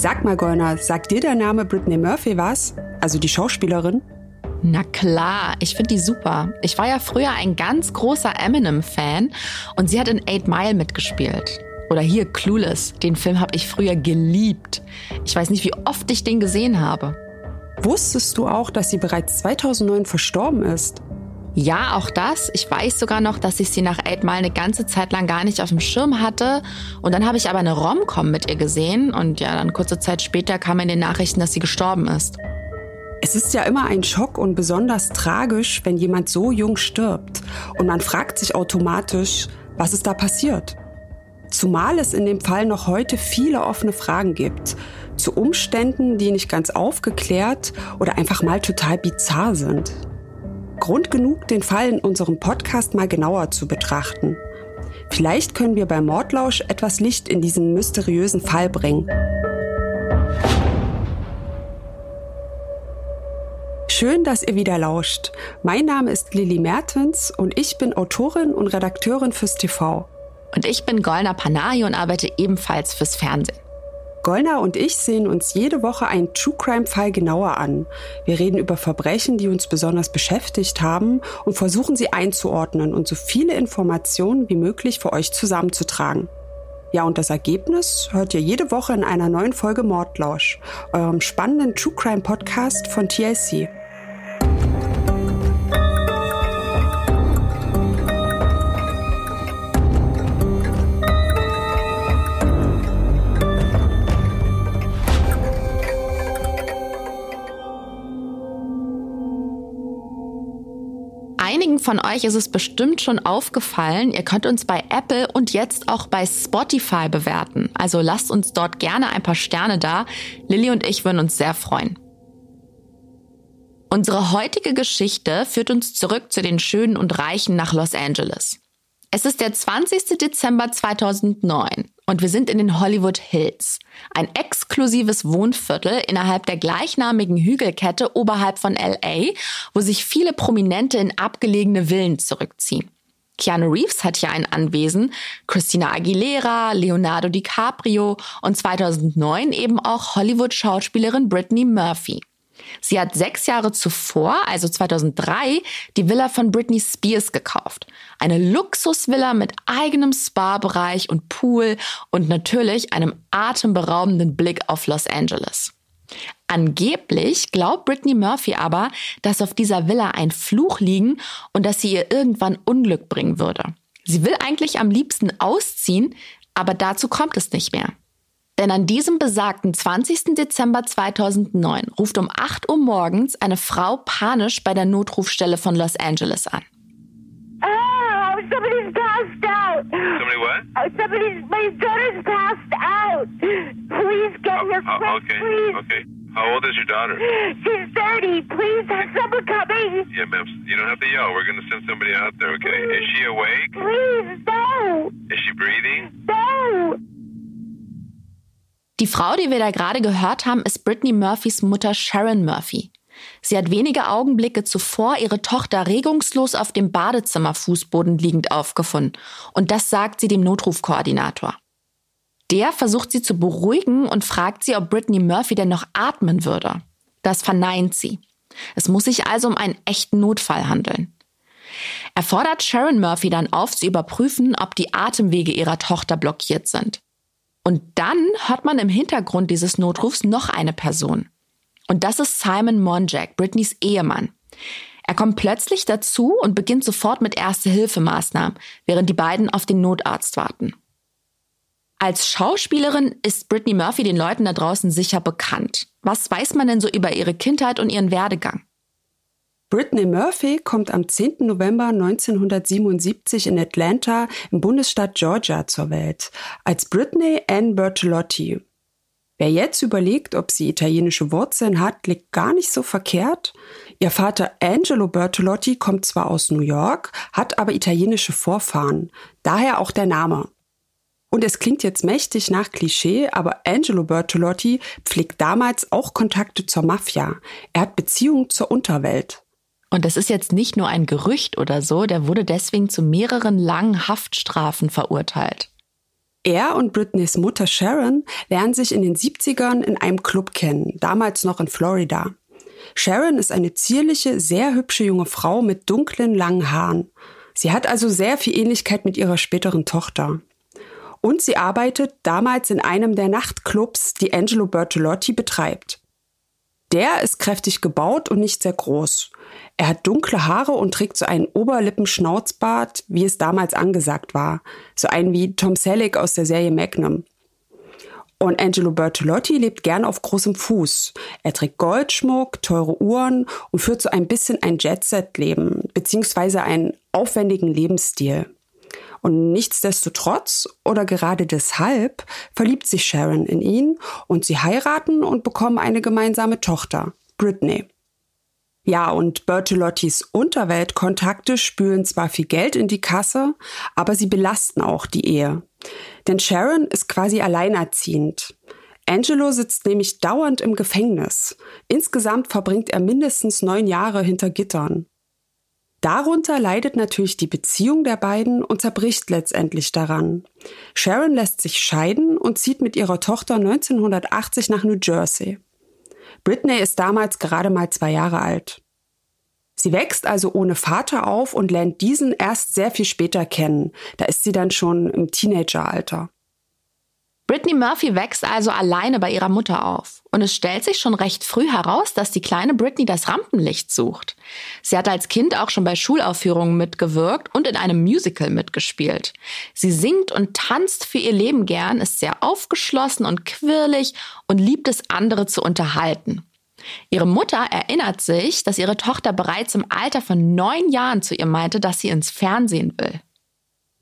Sag mal, Golna, sagt dir der Name Brittany Murphy was? Also die Schauspielerin? Na klar, ich finde die super. Ich war ja früher ein ganz großer Eminem-Fan und sie hat in Eight Mile mitgespielt. Oder hier Clueless, den Film habe ich früher geliebt. Ich weiß nicht, wie oft ich den gesehen habe. Wusstest du auch, dass sie bereits 2009 verstorben ist? Ja, auch das. Ich weiß sogar noch, dass ich sie nach Eight Mile eine ganze Zeit lang gar nicht auf dem Schirm hatte. Und dann habe ich aber eine Rom-Com mit ihr gesehen. Und ja, dann kurze Zeit später kam in den Nachrichten, dass sie gestorben ist. Es ist ja immer ein Schock und besonders tragisch, wenn jemand so jung stirbt. Und man fragt sich automatisch, was ist da passiert? Zumal es in dem Fall noch heute viele offene Fragen gibt. Zu Umständen, die nicht ganz aufgeklärt oder einfach mal total bizarr sind. Grund genug, den Fall in unserem Podcast mal genauer zu betrachten. Vielleicht können wir bei Mordlausch etwas Licht in diesen mysteriösen Fall bringen. Schön, dass ihr wieder lauscht. Mein Name ist Lilly Mertens und ich bin Autorin und Redakteurin fürs TV. Und ich bin Golna Panahi und arbeite ebenfalls fürs Fernsehen. Golna und ich sehen uns jede Woche einen True Crime Fall genauer an. Wir reden über Verbrechen, die uns besonders beschäftigt haben und versuchen sie einzuordnen und so viele Informationen wie möglich für euch zusammenzutragen. Ja, und das Ergebnis hört ihr jede Woche in einer neuen Folge Mordlausch, eurem spannenden True Crime Podcast von TLC. Von euch ist es bestimmt schon aufgefallen, ihr könnt uns bei Apple und jetzt auch bei Spotify bewerten. Also lasst uns dort gerne ein paar Sterne da. Lilly und ich würden uns sehr freuen. Unsere heutige Geschichte führt uns zurück zu den Schönen und Reichen nach Los Angeles. Es ist der 20. Dezember 2009 und wir sind in den Hollywood Hills, ein exklusives Wohnviertel innerhalb der gleichnamigen Hügelkette oberhalb von LA, wo sich viele Prominente in abgelegene Villen zurückziehen. Keanu Reeves hat hier ein Anwesen, Christina Aguilera, Leonardo DiCaprio und 2009 eben auch Hollywood-Schauspielerin Brittany Murphy. Sie hat sechs Jahre zuvor, also 2003, die Villa von Britney Spears gekauft. Eine Luxusvilla mit eigenem Spa-Bereich und Pool und natürlich einem atemberaubenden Blick auf Los Angeles. Angeblich glaubt Britney Murphy aber, dass auf dieser Villa ein Fluch liegen und dass sie ihr irgendwann Unglück bringen würde. Sie will eigentlich am liebsten ausziehen, aber dazu kommt es nicht mehr. Denn an diesem besagten 20. Dezember 2009 ruft um 8 Uhr morgens eine Frau panisch bei der Notrufstelle von Los Angeles an. Oh, somebody's passed out. Somebody what? Oh, somebody's, my daughter's passed out. Please get here Oh, oh quick, okay, please. okay. How old is your daughter? She's 30. Please have someone coming. Yeah, ma'am. You don't have to yell. We're going to send somebody out there, okay? Is she awake? Please, no, Is she breathing? no. Die Frau, die wir da gerade gehört haben, ist Brittany Murphys Mutter Sharon Murphy. Sie hat wenige Augenblicke zuvor ihre Tochter regungslos auf dem Badezimmerfußboden liegend aufgefunden. Und das sagt sie dem Notrufkoordinator. Der versucht sie zu beruhigen und fragt sie, ob Britney Murphy denn noch atmen würde. Das verneint sie. Es muss sich also um einen echten Notfall handeln. Er fordert Sharon Murphy dann auf, zu überprüfen, ob die Atemwege ihrer Tochter blockiert sind. Und dann hört man im Hintergrund dieses Notrufs noch eine Person. Und das ist Simon Monjack, Britneys Ehemann. Er kommt plötzlich dazu und beginnt sofort mit Erste-Hilfemaßnahmen, während die beiden auf den Notarzt warten. Als Schauspielerin ist Britney Murphy den Leuten da draußen sicher bekannt. Was weiß man denn so über ihre Kindheit und ihren Werdegang? Brittany Murphy kommt am 10. November 1977 in Atlanta im Bundesstaat Georgia zur Welt als Brittany Ann Bertolotti. Wer jetzt überlegt, ob sie italienische Wurzeln hat, liegt gar nicht so verkehrt. Ihr Vater Angelo Bertolotti kommt zwar aus New York, hat aber italienische Vorfahren, daher auch der Name. Und es klingt jetzt mächtig nach Klischee, aber Angelo Bertolotti pflegt damals auch Kontakte zur Mafia. Er hat Beziehungen zur Unterwelt. Und das ist jetzt nicht nur ein Gerücht oder so, der wurde deswegen zu mehreren langen Haftstrafen verurteilt. Er und Britneys Mutter Sharon lernen sich in den 70ern in einem Club kennen, damals noch in Florida. Sharon ist eine zierliche, sehr hübsche junge Frau mit dunklen, langen Haaren. Sie hat also sehr viel Ähnlichkeit mit ihrer späteren Tochter. Und sie arbeitet damals in einem der Nachtclubs, die Angelo Bertolotti betreibt. Der ist kräftig gebaut und nicht sehr groß. Er hat dunkle Haare und trägt so einen Oberlippenschnauzbart, wie es damals angesagt war. So einen wie Tom Selleck aus der Serie Magnum. Und Angelo Bertolotti lebt gern auf großem Fuß. Er trägt Goldschmuck, teure Uhren und führt so ein bisschen ein Jet-Set-Leben, beziehungsweise einen aufwendigen Lebensstil. Und nichtsdestotrotz oder gerade deshalb verliebt sich Sharon in ihn und sie heiraten und bekommen eine gemeinsame Tochter, Britney. Ja, und Bertolottis Unterweltkontakte spülen zwar viel Geld in die Kasse, aber sie belasten auch die Ehe. Denn Sharon ist quasi alleinerziehend. Angelo sitzt nämlich dauernd im Gefängnis. Insgesamt verbringt er mindestens neun Jahre hinter Gittern. Darunter leidet natürlich die Beziehung der beiden und zerbricht letztendlich daran. Sharon lässt sich scheiden und zieht mit ihrer Tochter 1980 nach New Jersey. Britney ist damals gerade mal zwei Jahre alt. Sie wächst also ohne Vater auf und lernt diesen erst sehr viel später kennen. Da ist sie dann schon im Teenageralter. Brittany Murphy wächst also alleine bei ihrer Mutter auf. Und es stellt sich schon recht früh heraus, dass die kleine Britney das Rampenlicht sucht. Sie hat als Kind auch schon bei Schulaufführungen mitgewirkt und in einem Musical mitgespielt. Sie singt und tanzt für ihr Leben gern, ist sehr aufgeschlossen und quirlig und liebt es, andere zu unterhalten. Ihre Mutter erinnert sich, dass ihre Tochter bereits im Alter von neun Jahren zu ihr meinte, dass sie ins Fernsehen will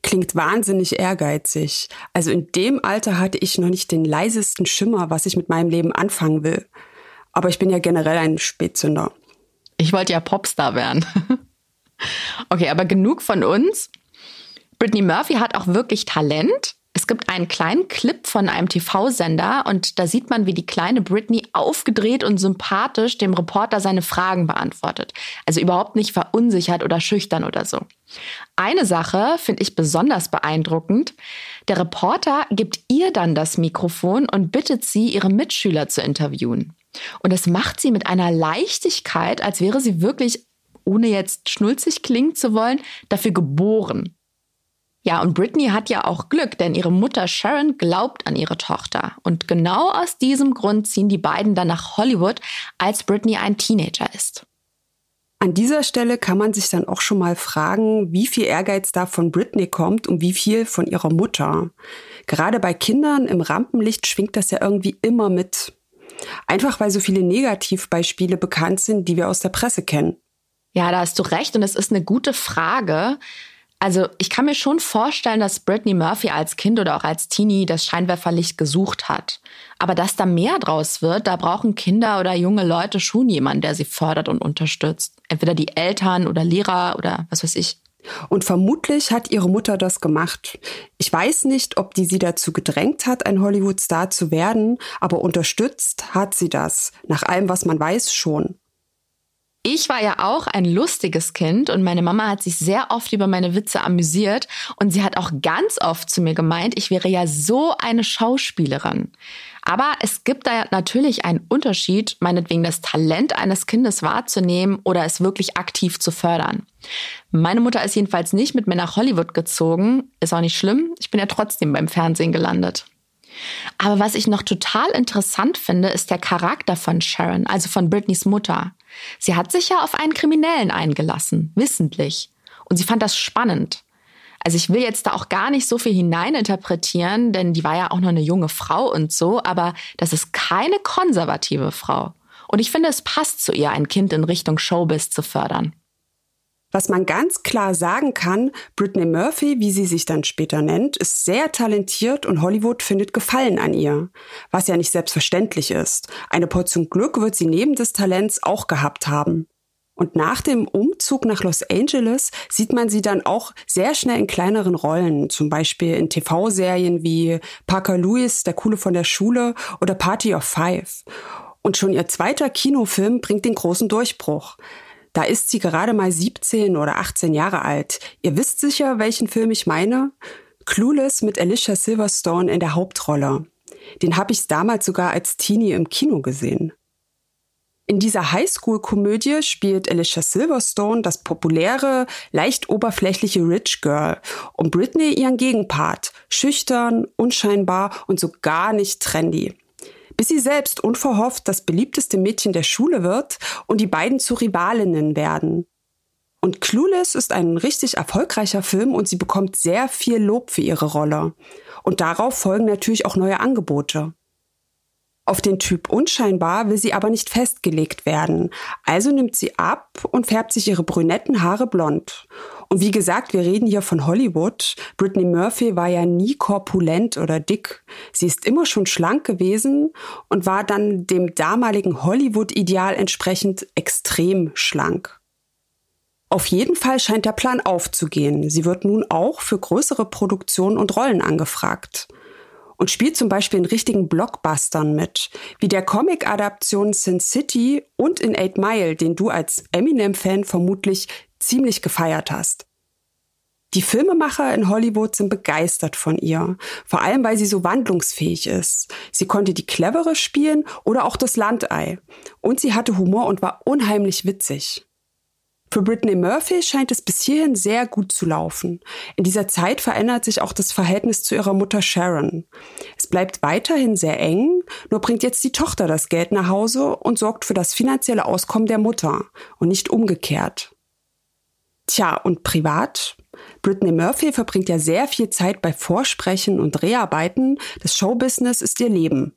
klingt wahnsinnig ehrgeizig. Also in dem Alter hatte ich noch nicht den leisesten Schimmer, was ich mit meinem Leben anfangen will. Aber ich bin ja generell ein Spätzünder. Ich wollte ja Popstar werden. okay, aber genug von uns. Britney Murphy hat auch wirklich Talent. Es gibt einen kleinen Clip von einem TV-Sender und da sieht man, wie die kleine Britney aufgedreht und sympathisch dem Reporter seine Fragen beantwortet. Also überhaupt nicht verunsichert oder schüchtern oder so. Eine Sache finde ich besonders beeindruckend. Der Reporter gibt ihr dann das Mikrofon und bittet sie, ihre Mitschüler zu interviewen. Und das macht sie mit einer Leichtigkeit, als wäre sie wirklich, ohne jetzt schnulzig klingen zu wollen, dafür geboren. Ja, und Britney hat ja auch Glück, denn ihre Mutter Sharon glaubt an ihre Tochter. Und genau aus diesem Grund ziehen die beiden dann nach Hollywood, als Britney ein Teenager ist. An dieser Stelle kann man sich dann auch schon mal fragen, wie viel Ehrgeiz da von Britney kommt und wie viel von ihrer Mutter. Gerade bei Kindern im Rampenlicht schwingt das ja irgendwie immer mit. Einfach weil so viele Negativbeispiele bekannt sind, die wir aus der Presse kennen. Ja, da hast du recht und es ist eine gute Frage. Also ich kann mir schon vorstellen, dass Britney Murphy als Kind oder auch als Teenie das Scheinwerferlicht gesucht hat. Aber dass da mehr draus wird, da brauchen Kinder oder junge Leute schon jemanden, der sie fördert und unterstützt. Entweder die Eltern oder Lehrer oder was weiß ich. Und vermutlich hat ihre Mutter das gemacht. Ich weiß nicht, ob die sie dazu gedrängt hat, ein Hollywood-Star zu werden, aber unterstützt hat sie das. Nach allem, was man weiß, schon. Ich war ja auch ein lustiges Kind und meine Mama hat sich sehr oft über meine Witze amüsiert und sie hat auch ganz oft zu mir gemeint, ich wäre ja so eine Schauspielerin. Aber es gibt da natürlich einen Unterschied, meinetwegen das Talent eines Kindes wahrzunehmen oder es wirklich aktiv zu fördern. Meine Mutter ist jedenfalls nicht mit mir nach Hollywood gezogen, ist auch nicht schlimm, ich bin ja trotzdem beim Fernsehen gelandet. Aber was ich noch total interessant finde, ist der Charakter von Sharon, also von Britneys Mutter. Sie hat sich ja auf einen Kriminellen eingelassen, wissentlich. Und sie fand das spannend. Also ich will jetzt da auch gar nicht so viel hineininterpretieren, denn die war ja auch noch eine junge Frau und so, aber das ist keine konservative Frau. Und ich finde, es passt zu ihr, ein Kind in Richtung Showbiz zu fördern. Was man ganz klar sagen kann, Britney Murphy, wie sie sich dann später nennt, ist sehr talentiert und Hollywood findet Gefallen an ihr. Was ja nicht selbstverständlich ist. Eine Portion Glück wird sie neben des Talents auch gehabt haben. Und nach dem Umzug nach Los Angeles sieht man sie dann auch sehr schnell in kleineren Rollen, zum Beispiel in TV-Serien wie Parker Lewis, der Coole von der Schule oder Party of Five. Und schon ihr zweiter Kinofilm bringt den großen Durchbruch. Da ist sie gerade mal 17 oder 18 Jahre alt. Ihr wisst sicher, welchen Film ich meine? Clueless mit Alicia Silverstone in der Hauptrolle. Den habe ich damals sogar als Teenie im Kino gesehen. In dieser Highschool-Komödie spielt Alicia Silverstone das populäre, leicht oberflächliche Rich Girl und Britney ihren Gegenpart, schüchtern, unscheinbar und so gar nicht trendy. Bis sie selbst unverhofft das beliebteste Mädchen der Schule wird und die beiden zu Rivalinnen werden. Und Clueless ist ein richtig erfolgreicher Film und sie bekommt sehr viel Lob für ihre Rolle. Und darauf folgen natürlich auch neue Angebote. Auf den Typ unscheinbar will sie aber nicht festgelegt werden. Also nimmt sie ab und färbt sich ihre brünetten Haare blond. Und wie gesagt, wir reden hier von Hollywood. Britney Murphy war ja nie korpulent oder dick. Sie ist immer schon schlank gewesen und war dann dem damaligen Hollywood-Ideal entsprechend extrem schlank. Auf jeden Fall scheint der Plan aufzugehen. Sie wird nun auch für größere Produktionen und Rollen angefragt und spielt zum Beispiel in richtigen Blockbustern mit, wie der Comic-Adaption Sin City und in Eight Mile, den du als Eminem-Fan vermutlich ziemlich gefeiert hast. Die Filmemacher in Hollywood sind begeistert von ihr, vor allem weil sie so wandlungsfähig ist. Sie konnte die Clevere spielen oder auch das Landei. Und sie hatte Humor und war unheimlich witzig. Für Britney Murphy scheint es bis hierhin sehr gut zu laufen. In dieser Zeit verändert sich auch das Verhältnis zu ihrer Mutter Sharon. Es bleibt weiterhin sehr eng, nur bringt jetzt die Tochter das Geld nach Hause und sorgt für das finanzielle Auskommen der Mutter und nicht umgekehrt. Tja, und privat? Britney Murphy verbringt ja sehr viel Zeit bei Vorsprechen und Dreharbeiten. Das Showbusiness ist ihr Leben.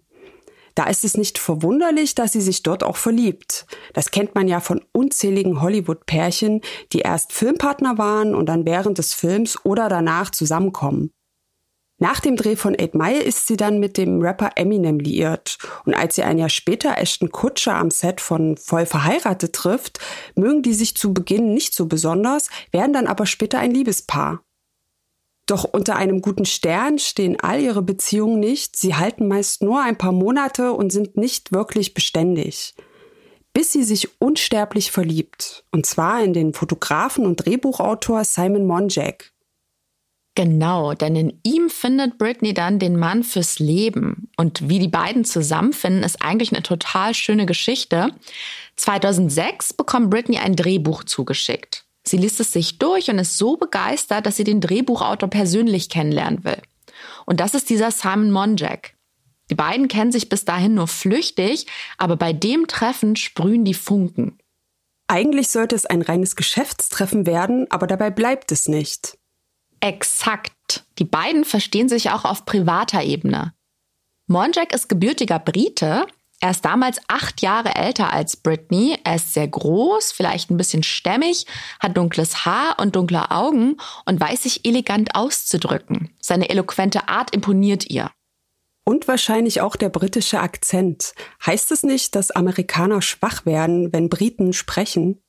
Da ist es nicht verwunderlich, dass sie sich dort auch verliebt. Das kennt man ja von unzähligen Hollywood-Pärchen, die erst Filmpartner waren und dann während des Films oder danach zusammenkommen. Nach dem Dreh von Eight Mile ist sie dann mit dem Rapper Eminem liiert. Und als sie ein Jahr später Ashton Kutscher am Set von Voll verheiratet trifft, mögen die sich zu Beginn nicht so besonders, werden dann aber später ein Liebespaar. Doch unter einem guten Stern stehen all ihre Beziehungen nicht. Sie halten meist nur ein paar Monate und sind nicht wirklich beständig. Bis sie sich unsterblich verliebt. Und zwar in den Fotografen und Drehbuchautor Simon Monjack. Genau, denn in ihm findet Britney dann den Mann fürs Leben. Und wie die beiden zusammenfinden, ist eigentlich eine total schöne Geschichte. 2006 bekommt Britney ein Drehbuch zugeschickt. Sie liest es sich durch und ist so begeistert, dass sie den Drehbuchautor persönlich kennenlernen will. Und das ist dieser Simon Monjack. Die beiden kennen sich bis dahin nur flüchtig, aber bei dem Treffen sprühen die Funken. Eigentlich sollte es ein reines Geschäftstreffen werden, aber dabei bleibt es nicht. Exakt. Die beiden verstehen sich auch auf privater Ebene. Monjack ist gebürtiger Brite, er ist damals acht Jahre älter als Britney. Er ist sehr groß, vielleicht ein bisschen stämmig, hat dunkles Haar und dunkle Augen und weiß sich elegant auszudrücken. Seine eloquente Art imponiert ihr. Und wahrscheinlich auch der britische Akzent. Heißt es nicht, dass Amerikaner schwach werden, wenn Briten sprechen?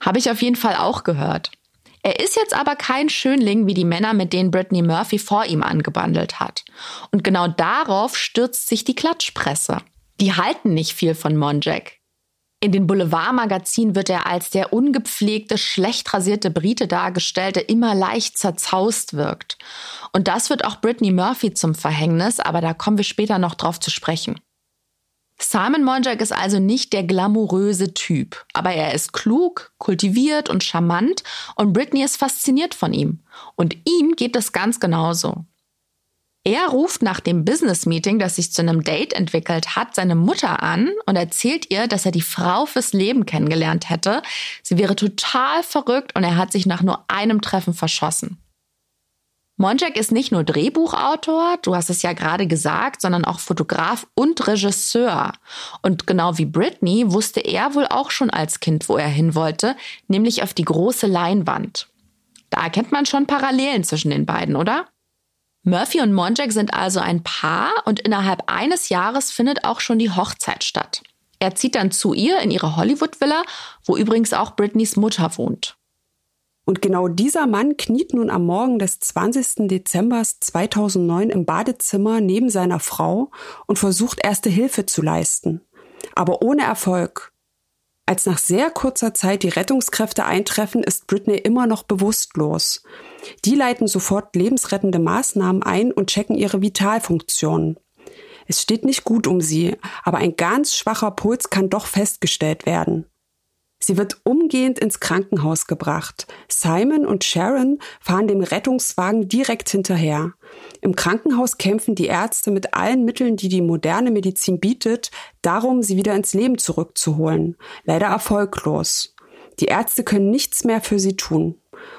Habe ich auf jeden Fall auch gehört. Er ist jetzt aber kein Schönling wie die Männer, mit denen Brittany Murphy vor ihm angebandelt hat. Und genau darauf stürzt sich die Klatschpresse die halten nicht viel von Monjack. In den Boulevardmagazinen wird er als der ungepflegte, schlecht rasierte Brite dargestellt, der immer leicht zerzaust wirkt. Und das wird auch Brittany Murphy zum Verhängnis, aber da kommen wir später noch drauf zu sprechen. Simon Monjack ist also nicht der glamouröse Typ, aber er ist klug, kultiviert und charmant und Britney ist fasziniert von ihm. Und ihm geht es ganz genauso. Er ruft nach dem Business-Meeting, das sich zu einem Date entwickelt hat, seine Mutter an und erzählt ihr, dass er die Frau fürs Leben kennengelernt hätte. Sie wäre total verrückt und er hat sich nach nur einem Treffen verschossen. Monjack ist nicht nur Drehbuchautor, du hast es ja gerade gesagt, sondern auch Fotograf und Regisseur. Und genau wie Britney wusste er wohl auch schon als Kind, wo er hin wollte, nämlich auf die große Leinwand. Da erkennt man schon Parallelen zwischen den beiden, oder? Murphy und Monjack sind also ein Paar und innerhalb eines Jahres findet auch schon die Hochzeit statt. Er zieht dann zu ihr in ihre Hollywood-Villa, wo übrigens auch Britneys Mutter wohnt. Und genau dieser Mann kniet nun am Morgen des 20. Dezember 2009 im Badezimmer neben seiner Frau und versucht erste Hilfe zu leisten. Aber ohne Erfolg. Als nach sehr kurzer Zeit die Rettungskräfte eintreffen, ist Britney immer noch bewusstlos. Die leiten sofort lebensrettende Maßnahmen ein und checken ihre Vitalfunktionen. Es steht nicht gut um sie, aber ein ganz schwacher Puls kann doch festgestellt werden. Sie wird umgehend ins Krankenhaus gebracht. Simon und Sharon fahren dem Rettungswagen direkt hinterher. Im Krankenhaus kämpfen die Ärzte mit allen Mitteln, die die moderne Medizin bietet, darum, sie wieder ins Leben zurückzuholen. Leider erfolglos. Die Ärzte können nichts mehr für sie tun.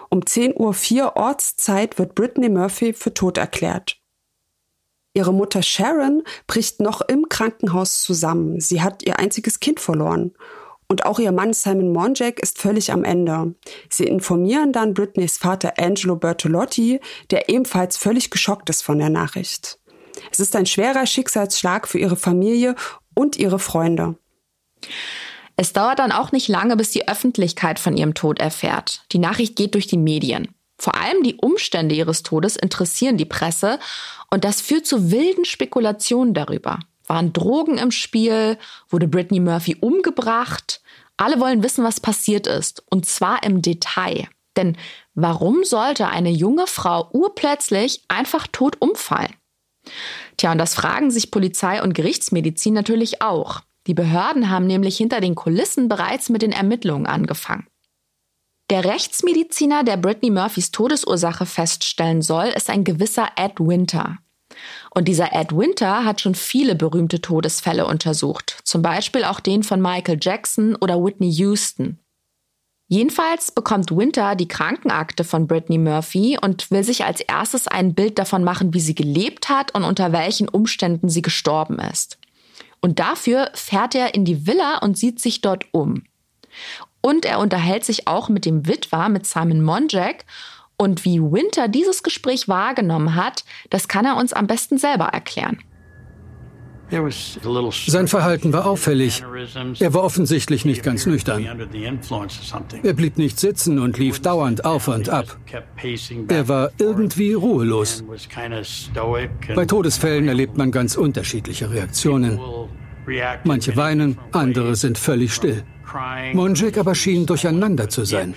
Um 10.04 Uhr Ortszeit wird Brittany Murphy für tot erklärt. Ihre Mutter Sharon bricht noch im Krankenhaus zusammen. Sie hat ihr einziges Kind verloren. Und auch ihr Mann Simon Monjack ist völlig am Ende. Sie informieren dann Britneys Vater Angelo Bertolotti, der ebenfalls völlig geschockt ist von der Nachricht. Es ist ein schwerer Schicksalsschlag für ihre Familie und ihre Freunde. Es dauert dann auch nicht lange, bis die Öffentlichkeit von ihrem Tod erfährt. Die Nachricht geht durch die Medien. Vor allem die Umstände ihres Todes interessieren die Presse und das führt zu wilden Spekulationen darüber. Waren Drogen im Spiel? Wurde Britney Murphy umgebracht? Alle wollen wissen, was passiert ist. Und zwar im Detail. Denn warum sollte eine junge Frau urplötzlich einfach tot umfallen? Tja, und das fragen sich Polizei und Gerichtsmedizin natürlich auch. Die Behörden haben nämlich hinter den Kulissen bereits mit den Ermittlungen angefangen. Der Rechtsmediziner, der Britney Murphys Todesursache feststellen soll, ist ein gewisser Ed Winter. Und dieser Ed Winter hat schon viele berühmte Todesfälle untersucht, zum Beispiel auch den von Michael Jackson oder Whitney Houston. Jedenfalls bekommt Winter die Krankenakte von Britney Murphy und will sich als erstes ein Bild davon machen, wie sie gelebt hat und unter welchen Umständen sie gestorben ist. Und dafür fährt er in die Villa und sieht sich dort um. Und er unterhält sich auch mit dem Witwer, mit Simon Monjack, und wie Winter dieses Gespräch wahrgenommen hat, das kann er uns am besten selber erklären. Sein Verhalten war auffällig. Er war offensichtlich nicht ganz nüchtern. Er blieb nicht sitzen und lief dauernd auf und ab. Er war irgendwie ruhelos. Bei Todesfällen erlebt man ganz unterschiedliche Reaktionen. Manche weinen, andere sind völlig still. Monjik aber schien durcheinander zu sein.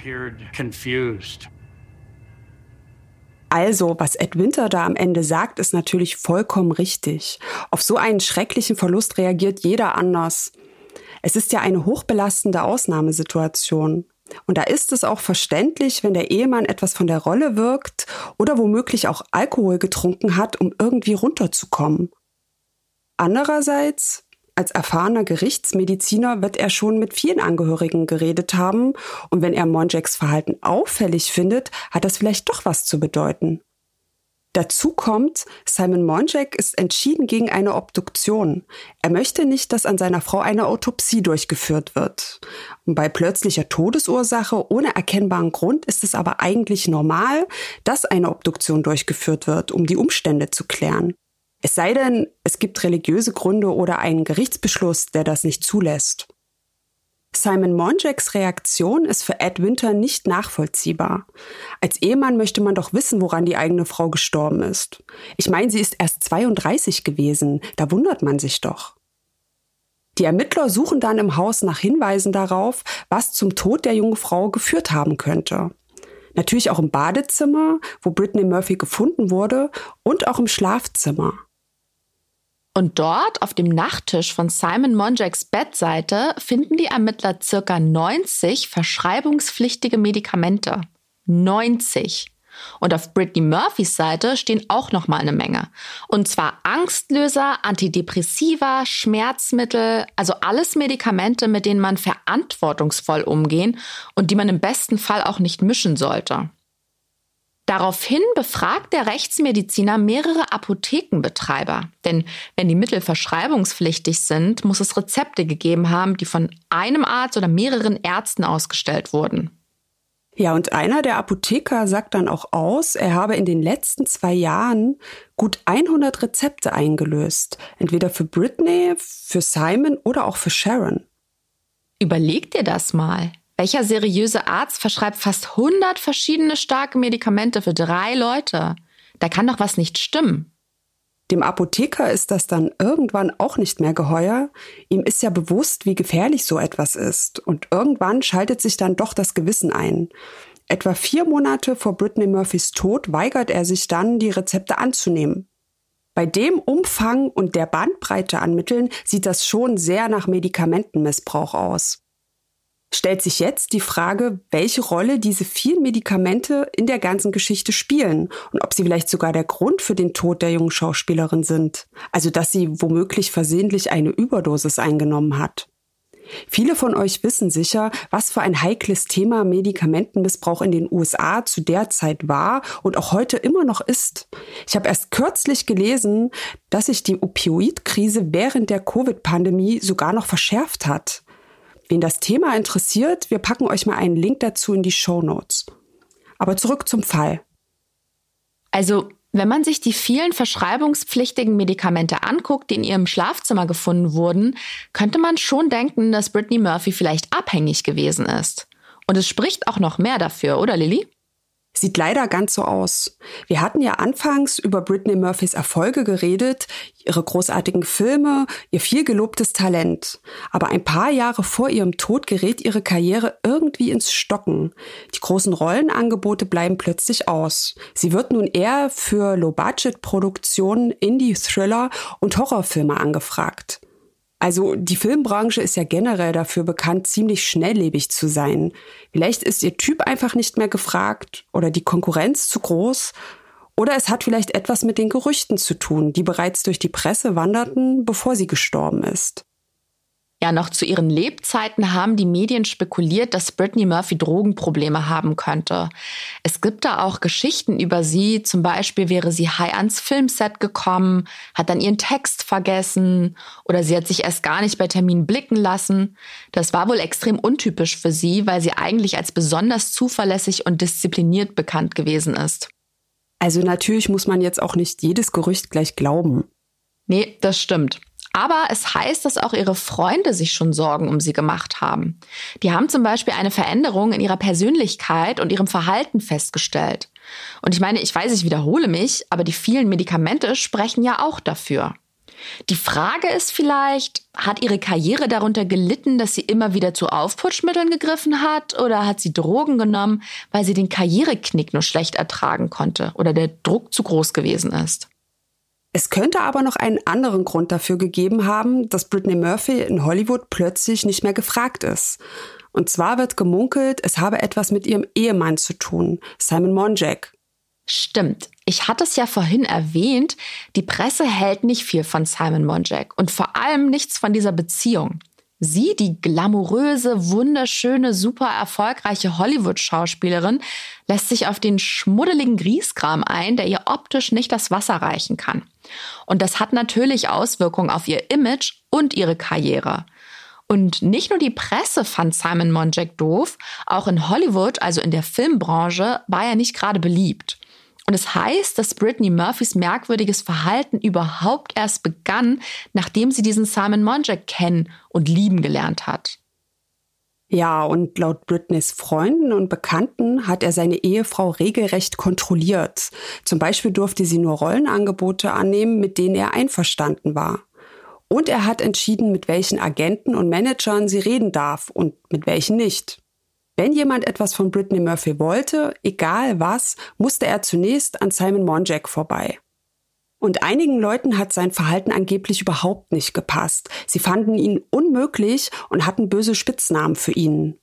Also, was Ed Winter da am Ende sagt, ist natürlich vollkommen richtig. Auf so einen schrecklichen Verlust reagiert jeder anders. Es ist ja eine hochbelastende Ausnahmesituation. Und da ist es auch verständlich, wenn der Ehemann etwas von der Rolle wirkt oder womöglich auch Alkohol getrunken hat, um irgendwie runterzukommen. Andererseits als erfahrener Gerichtsmediziner wird er schon mit vielen Angehörigen geredet haben und wenn er Monjaks Verhalten auffällig findet, hat das vielleicht doch was zu bedeuten. Dazu kommt, Simon Monjack ist entschieden gegen eine Obduktion. Er möchte nicht, dass an seiner Frau eine Autopsie durchgeführt wird. Und bei plötzlicher Todesursache ohne erkennbaren Grund ist es aber eigentlich normal, dass eine Obduktion durchgeführt wird, um die Umstände zu klären. Es sei denn, es gibt religiöse Gründe oder einen Gerichtsbeschluss, der das nicht zulässt. Simon Monjaks Reaktion ist für Ed Winter nicht nachvollziehbar. Als Ehemann möchte man doch wissen, woran die eigene Frau gestorben ist. Ich meine, sie ist erst 32 gewesen, da wundert man sich doch. Die Ermittler suchen dann im Haus nach Hinweisen darauf, was zum Tod der jungen Frau geführt haben könnte. Natürlich auch im Badezimmer, wo Britney Murphy gefunden wurde, und auch im Schlafzimmer. Und dort auf dem Nachttisch von Simon Monjaks Bettseite finden die Ermittler circa 90 verschreibungspflichtige Medikamente. 90. Und auf Britney Murphys Seite stehen auch noch mal eine Menge. Und zwar Angstlöser, Antidepressiva, Schmerzmittel, also alles Medikamente, mit denen man verantwortungsvoll umgehen und die man im besten Fall auch nicht mischen sollte. Daraufhin befragt der Rechtsmediziner mehrere Apothekenbetreiber. Denn wenn die Mittel verschreibungspflichtig sind, muss es Rezepte gegeben haben, die von einem Arzt oder mehreren Ärzten ausgestellt wurden. Ja, und einer der Apotheker sagt dann auch aus, er habe in den letzten zwei Jahren gut 100 Rezepte eingelöst. Entweder für Britney, für Simon oder auch für Sharon. Überleg dir das mal. Welcher seriöse Arzt verschreibt fast 100 verschiedene starke Medikamente für drei Leute? Da kann doch was nicht stimmen. Dem Apotheker ist das dann irgendwann auch nicht mehr geheuer. Ihm ist ja bewusst, wie gefährlich so etwas ist. Und irgendwann schaltet sich dann doch das Gewissen ein. Etwa vier Monate vor Britney Murphys Tod weigert er sich dann, die Rezepte anzunehmen. Bei dem Umfang und der Bandbreite an Mitteln sieht das schon sehr nach Medikamentenmissbrauch aus stellt sich jetzt die Frage, welche Rolle diese vielen Medikamente in der ganzen Geschichte spielen und ob sie vielleicht sogar der Grund für den Tod der jungen Schauspielerin sind. Also dass sie womöglich versehentlich eine Überdosis eingenommen hat. Viele von euch wissen sicher, was für ein heikles Thema Medikamentenmissbrauch in den USA zu der Zeit war und auch heute immer noch ist. Ich habe erst kürzlich gelesen, dass sich die Opioidkrise während der Covid-Pandemie sogar noch verschärft hat. Wen das Thema interessiert, wir packen euch mal einen Link dazu in die Show Notes. Aber zurück zum Fall. Also, wenn man sich die vielen verschreibungspflichtigen Medikamente anguckt, die in ihrem Schlafzimmer gefunden wurden, könnte man schon denken, dass Brittany Murphy vielleicht abhängig gewesen ist. Und es spricht auch noch mehr dafür, oder Lilly? Sieht leider ganz so aus. Wir hatten ja anfangs über Britney Murphys Erfolge geredet, ihre großartigen Filme, ihr viel gelobtes Talent. Aber ein paar Jahre vor ihrem Tod gerät ihre Karriere irgendwie ins Stocken. Die großen Rollenangebote bleiben plötzlich aus. Sie wird nun eher für Low-Budget-Produktionen, Indie-Thriller und Horrorfilme angefragt. Also die Filmbranche ist ja generell dafür bekannt, ziemlich schnelllebig zu sein. Vielleicht ist ihr Typ einfach nicht mehr gefragt oder die Konkurrenz zu groß. Oder es hat vielleicht etwas mit den Gerüchten zu tun, die bereits durch die Presse wanderten, bevor sie gestorben ist. Ja, noch zu ihren Lebzeiten haben die Medien spekuliert, dass Britney Murphy Drogenprobleme haben könnte. Es gibt da auch Geschichten über sie. Zum Beispiel wäre sie high ans Filmset gekommen, hat dann ihren Text vergessen oder sie hat sich erst gar nicht bei Terminen blicken lassen. Das war wohl extrem untypisch für sie, weil sie eigentlich als besonders zuverlässig und diszipliniert bekannt gewesen ist. Also natürlich muss man jetzt auch nicht jedes Gerücht gleich glauben. Nee, das stimmt. Aber es heißt, dass auch ihre Freunde sich schon Sorgen um sie gemacht haben. Die haben zum Beispiel eine Veränderung in ihrer Persönlichkeit und ihrem Verhalten festgestellt. Und ich meine, ich weiß, ich wiederhole mich, aber die vielen Medikamente sprechen ja auch dafür. Die Frage ist vielleicht, hat ihre Karriere darunter gelitten, dass sie immer wieder zu Aufputschmitteln gegriffen hat oder hat sie Drogen genommen, weil sie den Karriereknick nur schlecht ertragen konnte oder der Druck zu groß gewesen ist? Es könnte aber noch einen anderen Grund dafür gegeben haben, dass Britney Murphy in Hollywood plötzlich nicht mehr gefragt ist. Und zwar wird gemunkelt, es habe etwas mit ihrem Ehemann zu tun, Simon Monjack. Stimmt. Ich hatte es ja vorhin erwähnt, die Presse hält nicht viel von Simon Monjack und vor allem nichts von dieser Beziehung. Sie, die glamouröse, wunderschöne, super erfolgreiche Hollywood-Schauspielerin, lässt sich auf den schmuddeligen Grieskram ein, der ihr optisch nicht das Wasser reichen kann. Und das hat natürlich Auswirkungen auf ihr Image und ihre Karriere. Und nicht nur die Presse fand Simon Monjack doof, auch in Hollywood, also in der Filmbranche, war er nicht gerade beliebt. Und es heißt, dass Britney Murphys merkwürdiges Verhalten überhaupt erst begann, nachdem sie diesen Simon Monjack kennen und lieben gelernt hat. Ja, und laut Britneys Freunden und Bekannten hat er seine Ehefrau regelrecht kontrolliert. Zum Beispiel durfte sie nur Rollenangebote annehmen, mit denen er einverstanden war. Und er hat entschieden, mit welchen Agenten und Managern sie reden darf und mit welchen nicht. Wenn jemand etwas von Britney Murphy wollte, egal was, musste er zunächst an Simon Monjack vorbei. Und einigen Leuten hat sein Verhalten angeblich überhaupt nicht gepasst. Sie fanden ihn unmöglich und hatten böse Spitznamen für ihn.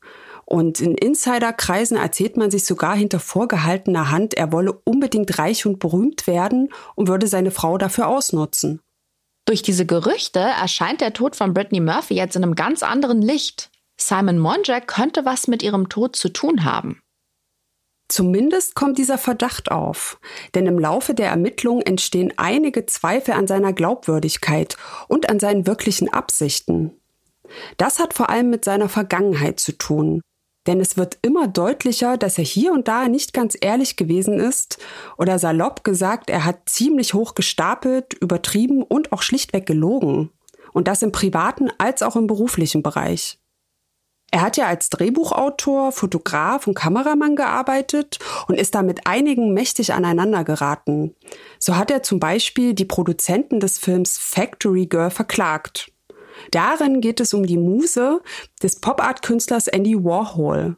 Und in Insiderkreisen erzählt man sich sogar hinter vorgehaltener Hand, er wolle unbedingt reich und berühmt werden und würde seine Frau dafür ausnutzen. Durch diese Gerüchte erscheint der Tod von Britney Murphy jetzt in einem ganz anderen Licht. Simon Monjack könnte was mit ihrem Tod zu tun haben. Zumindest kommt dieser Verdacht auf, denn im Laufe der Ermittlungen entstehen einige Zweifel an seiner Glaubwürdigkeit und an seinen wirklichen Absichten. Das hat vor allem mit seiner Vergangenheit zu tun, denn es wird immer deutlicher, dass er hier und da nicht ganz ehrlich gewesen ist oder salopp gesagt, er hat ziemlich hoch gestapelt, übertrieben und auch schlichtweg gelogen. Und das im privaten als auch im beruflichen Bereich. Er hat ja als Drehbuchautor, Fotograf und Kameramann gearbeitet und ist da mit einigen mächtig aneinander geraten. So hat er zum Beispiel die Produzenten des Films Factory Girl verklagt. Darin geht es um die Muse des Pop-Art-Künstlers Andy Warhol.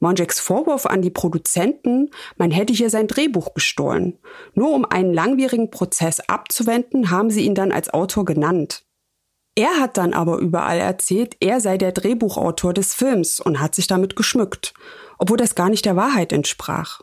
Monjaks Vorwurf an die Produzenten, man hätte hier sein Drehbuch gestohlen. Nur um einen langwierigen Prozess abzuwenden, haben sie ihn dann als Autor genannt. Er hat dann aber überall erzählt, er sei der Drehbuchautor des Films und hat sich damit geschmückt, obwohl das gar nicht der Wahrheit entsprach.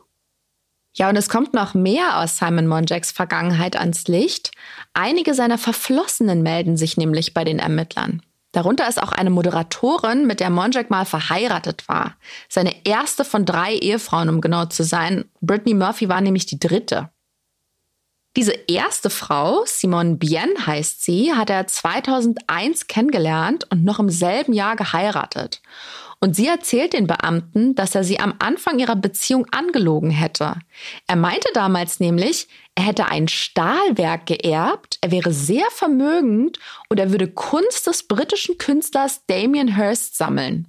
Ja, und es kommt noch mehr aus Simon Monjaks Vergangenheit ans Licht. Einige seiner Verflossenen melden sich nämlich bei den Ermittlern. Darunter ist auch eine Moderatorin, mit der Monjak mal verheiratet war. Seine erste von drei Ehefrauen, um genau zu sein. Brittany Murphy war nämlich die dritte. Diese erste Frau, Simone Bien heißt sie, hat er 2001 kennengelernt und noch im selben Jahr geheiratet. Und sie erzählt den Beamten, dass er sie am Anfang ihrer Beziehung angelogen hätte. Er meinte damals nämlich, er hätte ein Stahlwerk geerbt, er wäre sehr vermögend und er würde Kunst des britischen Künstlers Damien Hirst sammeln.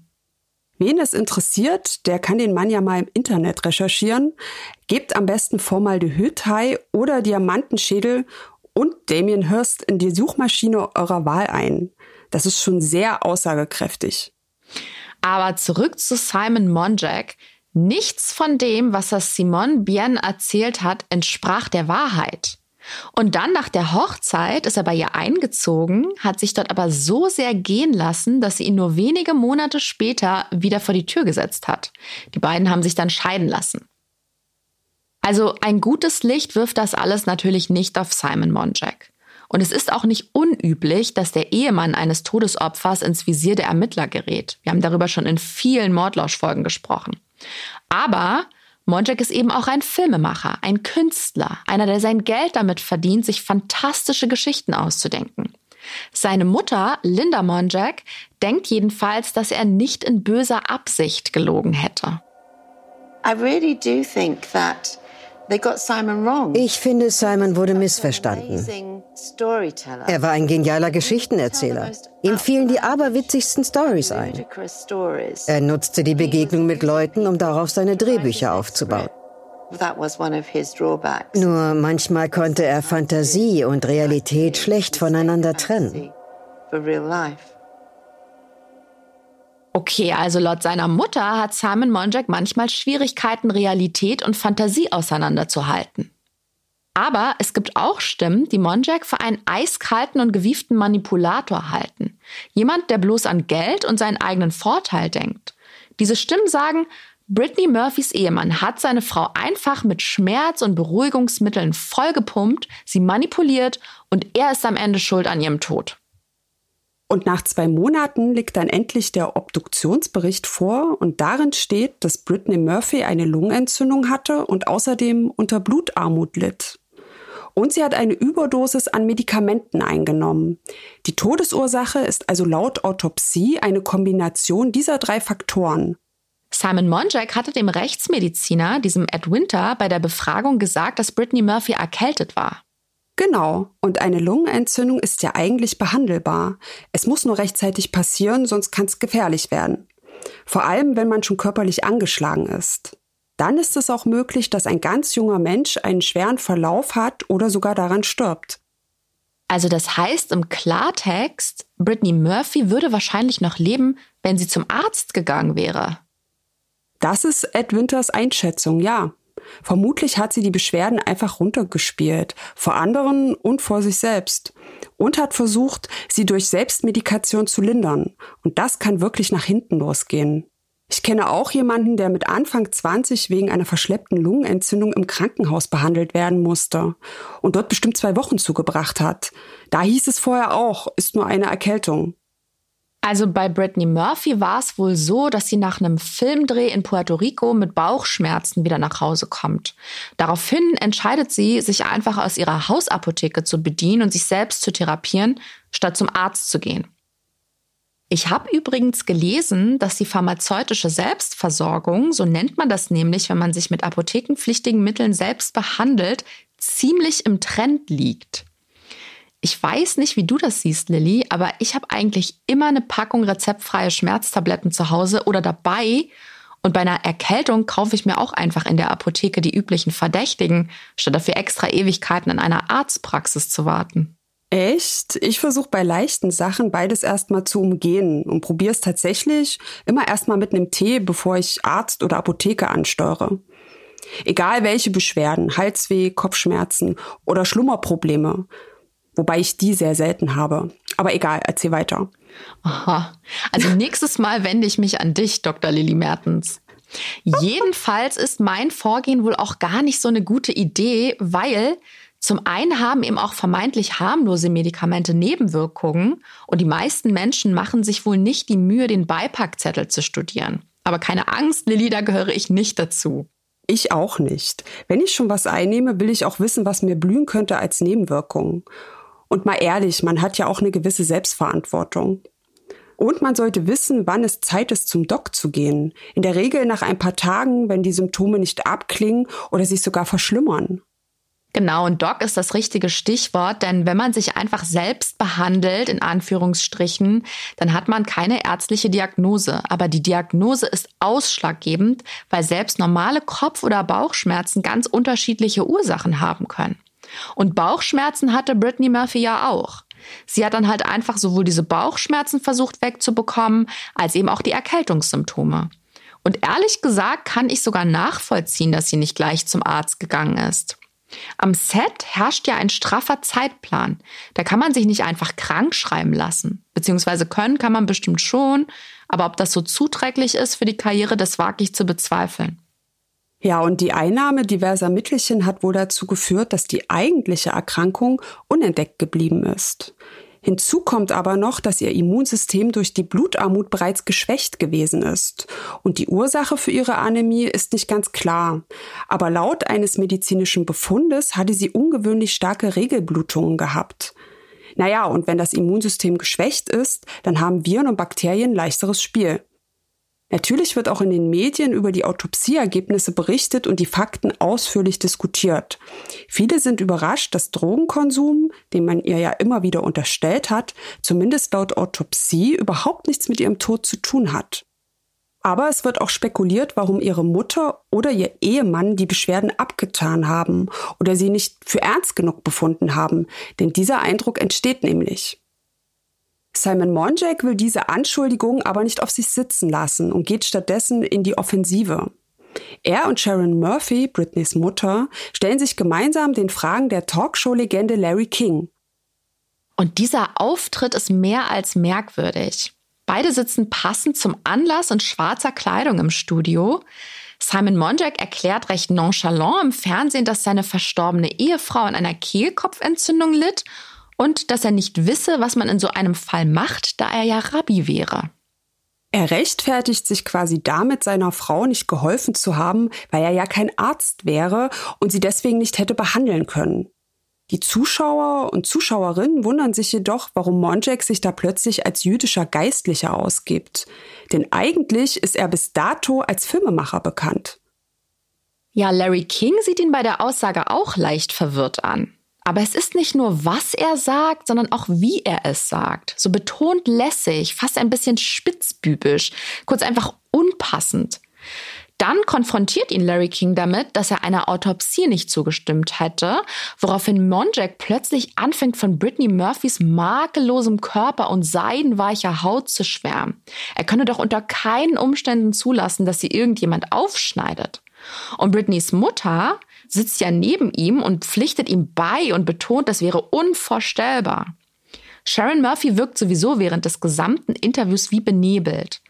Wen es interessiert, der kann den Mann ja mal im Internet recherchieren. Gebt am besten Formaldehyd-Hai oder Diamantenschädel und Damien Hirst in die Suchmaschine eurer Wahl ein. Das ist schon sehr aussagekräftig. Aber zurück zu Simon Monjack. Nichts von dem, was das Simon Bien erzählt hat, entsprach der Wahrheit. Und dann nach der Hochzeit ist er bei ihr eingezogen, hat sich dort aber so sehr gehen lassen, dass sie ihn nur wenige Monate später wieder vor die Tür gesetzt hat. Die beiden haben sich dann scheiden lassen. Also ein gutes Licht wirft das alles natürlich nicht auf Simon Monjack. Und es ist auch nicht unüblich, dass der Ehemann eines Todesopfers ins Visier der Ermittler gerät. Wir haben darüber schon in vielen Mordlauschfolgen gesprochen. Aber Monjack ist eben auch ein Filmemacher, ein Künstler, einer, der sein Geld damit verdient, sich fantastische Geschichten auszudenken. Seine Mutter, Linda Monjack, denkt jedenfalls, dass er nicht in böser Absicht gelogen hätte. I really do think that ich finde, Simon wurde missverstanden. Er war ein genialer Geschichtenerzähler. Ihm fielen die aberwitzigsten Stories ein. Er nutzte die Begegnung mit Leuten, um darauf seine Drehbücher aufzubauen. Nur manchmal konnte er Fantasie und Realität schlecht voneinander trennen. Okay, also laut seiner Mutter hat Simon Monjack manchmal Schwierigkeiten, Realität und Fantasie auseinanderzuhalten. Aber es gibt auch Stimmen, die Monjack für einen eiskalten und gewieften Manipulator halten. Jemand, der bloß an Geld und seinen eigenen Vorteil denkt. Diese Stimmen sagen, Brittany Murphys Ehemann hat seine Frau einfach mit Schmerz- und Beruhigungsmitteln vollgepumpt, sie manipuliert und er ist am Ende schuld an ihrem Tod. Und nach zwei Monaten liegt dann endlich der Obduktionsbericht vor und darin steht, dass Brittany Murphy eine Lungenentzündung hatte und außerdem unter Blutarmut litt. Und sie hat eine Überdosis an Medikamenten eingenommen. Die Todesursache ist also laut Autopsie eine Kombination dieser drei Faktoren. Simon Monjack hatte dem Rechtsmediziner, diesem Ed Winter, bei der Befragung gesagt, dass Brittany Murphy erkältet war. Genau. Und eine Lungenentzündung ist ja eigentlich behandelbar. Es muss nur rechtzeitig passieren, sonst kann es gefährlich werden. Vor allem, wenn man schon körperlich angeschlagen ist. Dann ist es auch möglich, dass ein ganz junger Mensch einen schweren Verlauf hat oder sogar daran stirbt. Also das heißt im Klartext, Brittany Murphy würde wahrscheinlich noch leben, wenn sie zum Arzt gegangen wäre. Das ist Ed Winters Einschätzung, ja. Vermutlich hat sie die Beschwerden einfach runtergespielt, vor anderen und vor sich selbst. Und hat versucht, sie durch Selbstmedikation zu lindern. Und das kann wirklich nach hinten losgehen. Ich kenne auch jemanden, der mit Anfang 20 wegen einer verschleppten Lungenentzündung im Krankenhaus behandelt werden musste und dort bestimmt zwei Wochen zugebracht hat. Da hieß es vorher auch, ist nur eine Erkältung. Also bei Brittany Murphy war es wohl so, dass sie nach einem Filmdreh in Puerto Rico mit Bauchschmerzen wieder nach Hause kommt. Daraufhin entscheidet sie, sich einfach aus ihrer Hausapotheke zu bedienen und sich selbst zu therapieren, statt zum Arzt zu gehen. Ich habe übrigens gelesen, dass die pharmazeutische Selbstversorgung, so nennt man das nämlich, wenn man sich mit apothekenpflichtigen Mitteln selbst behandelt, ziemlich im Trend liegt. Ich weiß nicht, wie du das siehst, Lilly, aber ich habe eigentlich immer eine Packung rezeptfreie Schmerztabletten zu Hause oder dabei. Und bei einer Erkältung kaufe ich mir auch einfach in der Apotheke die üblichen Verdächtigen, statt dafür extra Ewigkeiten in einer Arztpraxis zu warten. Echt? Ich versuche bei leichten Sachen beides erstmal zu umgehen und probiere es tatsächlich immer erstmal mit einem Tee, bevor ich Arzt oder Apotheke ansteuere. Egal welche Beschwerden, Halsweh, Kopfschmerzen oder Schlummerprobleme, wobei ich die sehr selten habe. Aber egal, erzähl weiter. Aha. Also nächstes Mal wende ich mich an dich, Dr. Lilly Mertens. Jedenfalls ist mein Vorgehen wohl auch gar nicht so eine gute Idee, weil zum einen haben eben auch vermeintlich harmlose Medikamente Nebenwirkungen und die meisten Menschen machen sich wohl nicht die Mühe, den Beipackzettel zu studieren. Aber keine Angst, Lilly, da gehöre ich nicht dazu. Ich auch nicht. Wenn ich schon was einnehme, will ich auch wissen, was mir blühen könnte als Nebenwirkung. Und mal ehrlich, man hat ja auch eine gewisse Selbstverantwortung. Und man sollte wissen, wann es Zeit ist, zum Doc zu gehen. In der Regel nach ein paar Tagen, wenn die Symptome nicht abklingen oder sich sogar verschlimmern. Genau, und Doc ist das richtige Stichwort, denn wenn man sich einfach selbst behandelt, in Anführungsstrichen, dann hat man keine ärztliche Diagnose. Aber die Diagnose ist ausschlaggebend, weil selbst normale Kopf- oder Bauchschmerzen ganz unterschiedliche Ursachen haben können. Und Bauchschmerzen hatte Brittany Murphy ja auch. Sie hat dann halt einfach sowohl diese Bauchschmerzen versucht wegzubekommen, als eben auch die Erkältungssymptome. Und ehrlich gesagt kann ich sogar nachvollziehen, dass sie nicht gleich zum Arzt gegangen ist. Am Set herrscht ja ein straffer Zeitplan. Da kann man sich nicht einfach krank schreiben lassen. Beziehungsweise können kann man bestimmt schon, aber ob das so zuträglich ist für die Karriere, das wage ich zu bezweifeln. Ja, und die Einnahme diverser Mittelchen hat wohl dazu geführt, dass die eigentliche Erkrankung unentdeckt geblieben ist. Hinzu kommt aber noch, dass ihr Immunsystem durch die Blutarmut bereits geschwächt gewesen ist. Und die Ursache für ihre Anämie ist nicht ganz klar. Aber laut eines medizinischen Befundes hatte sie ungewöhnlich starke Regelblutungen gehabt. Naja, und wenn das Immunsystem geschwächt ist, dann haben Viren und Bakterien leichteres Spiel. Natürlich wird auch in den Medien über die Autopsieergebnisse berichtet und die Fakten ausführlich diskutiert. Viele sind überrascht, dass Drogenkonsum, den man ihr ja immer wieder unterstellt hat, zumindest laut Autopsie überhaupt nichts mit ihrem Tod zu tun hat. Aber es wird auch spekuliert, warum ihre Mutter oder ihr Ehemann die Beschwerden abgetan haben oder sie nicht für ernst genug befunden haben, denn dieser Eindruck entsteht nämlich. Simon Monjack will diese Anschuldigung aber nicht auf sich sitzen lassen und geht stattdessen in die Offensive. Er und Sharon Murphy, Britneys Mutter, stellen sich gemeinsam den Fragen der Talkshow-Legende Larry King. Und dieser Auftritt ist mehr als merkwürdig. Beide sitzen passend zum Anlass in schwarzer Kleidung im Studio. Simon Monjack erklärt recht nonchalant im Fernsehen, dass seine verstorbene Ehefrau an einer Kehlkopfentzündung litt und dass er nicht wisse, was man in so einem Fall macht, da er ja Rabbi wäre. Er rechtfertigt sich quasi damit, seiner Frau nicht geholfen zu haben, weil er ja kein Arzt wäre und sie deswegen nicht hätte behandeln können. Die Zuschauer und Zuschauerinnen wundern sich jedoch, warum Monjak sich da plötzlich als jüdischer Geistlicher ausgibt. Denn eigentlich ist er bis dato als Filmemacher bekannt. Ja, Larry King sieht ihn bei der Aussage auch leicht verwirrt an. Aber es ist nicht nur, was er sagt, sondern auch, wie er es sagt. So betont lässig, fast ein bisschen spitzbübisch, kurz einfach unpassend. Dann konfrontiert ihn Larry King damit, dass er einer Autopsie nicht zugestimmt hätte, woraufhin Monjack plötzlich anfängt, von Britney Murphys makellosem Körper und seidenweicher Haut zu schwärmen. Er könne doch unter keinen Umständen zulassen, dass sie irgendjemand aufschneidet. Und Britneys Mutter sitzt ja neben ihm und pflichtet ihm bei und betont, das wäre unvorstellbar. Sharon Murphy wirkt sowieso während des gesamten Interviews wie benebelt.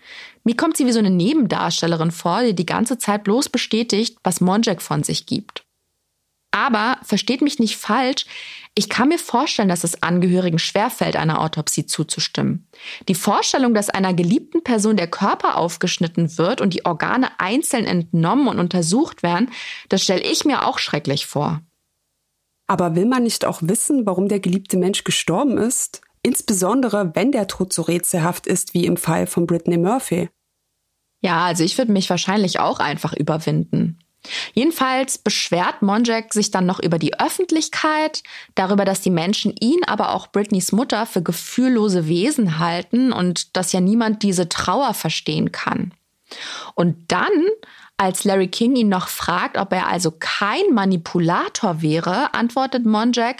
Mir kommt sie wie so eine Nebendarstellerin vor, die die ganze Zeit bloß bestätigt, was Monjack von sich gibt. Aber versteht mich nicht falsch, ich kann mir vorstellen, dass es Angehörigen schwerfällt, einer Autopsie zuzustimmen. Die Vorstellung, dass einer geliebten Person der Körper aufgeschnitten wird und die Organe einzeln entnommen und untersucht werden, das stelle ich mir auch schrecklich vor. Aber will man nicht auch wissen, warum der geliebte Mensch gestorben ist? Insbesondere, wenn der Tod so rätselhaft ist wie im Fall von Brittany Murphy. Ja, also ich würde mich wahrscheinlich auch einfach überwinden. Jedenfalls beschwert Monjack sich dann noch über die Öffentlichkeit, darüber, dass die Menschen ihn, aber auch Britneys Mutter für gefühllose Wesen halten und dass ja niemand diese Trauer verstehen kann. Und dann, als Larry King ihn noch fragt, ob er also kein Manipulator wäre, antwortet Monjack,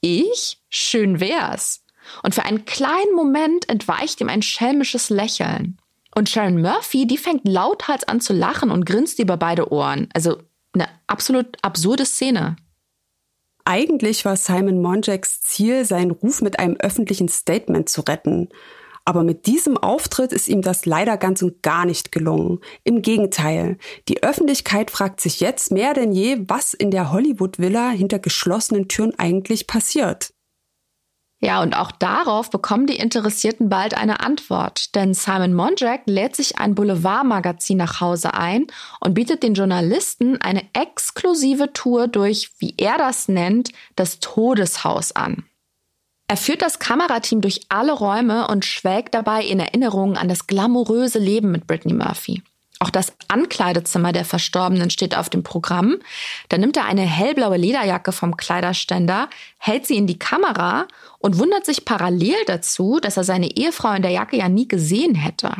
ich? Schön wär's. Und für einen kleinen Moment entweicht ihm ein schelmisches Lächeln. Und Sharon Murphy, die fängt lauthals an zu lachen und grinst über beide Ohren. Also eine absolut absurde Szene. Eigentlich war Simon Monjacks Ziel, seinen Ruf mit einem öffentlichen Statement zu retten. Aber mit diesem Auftritt ist ihm das leider ganz und gar nicht gelungen. Im Gegenteil, die Öffentlichkeit fragt sich jetzt mehr denn je, was in der Hollywood-Villa hinter geschlossenen Türen eigentlich passiert. Ja, und auch darauf bekommen die Interessierten bald eine Antwort, denn Simon Monjack lädt sich ein Boulevardmagazin nach Hause ein und bietet den Journalisten eine exklusive Tour durch, wie er das nennt, das Todeshaus an. Er führt das Kamerateam durch alle Räume und schwelgt dabei in Erinnerungen an das glamouröse Leben mit Brittany Murphy. Auch das Ankleidezimmer der Verstorbenen steht auf dem Programm. Da nimmt er eine hellblaue Lederjacke vom Kleiderständer, hält sie in die Kamera und wundert sich parallel dazu, dass er seine Ehefrau in der Jacke ja nie gesehen hätte.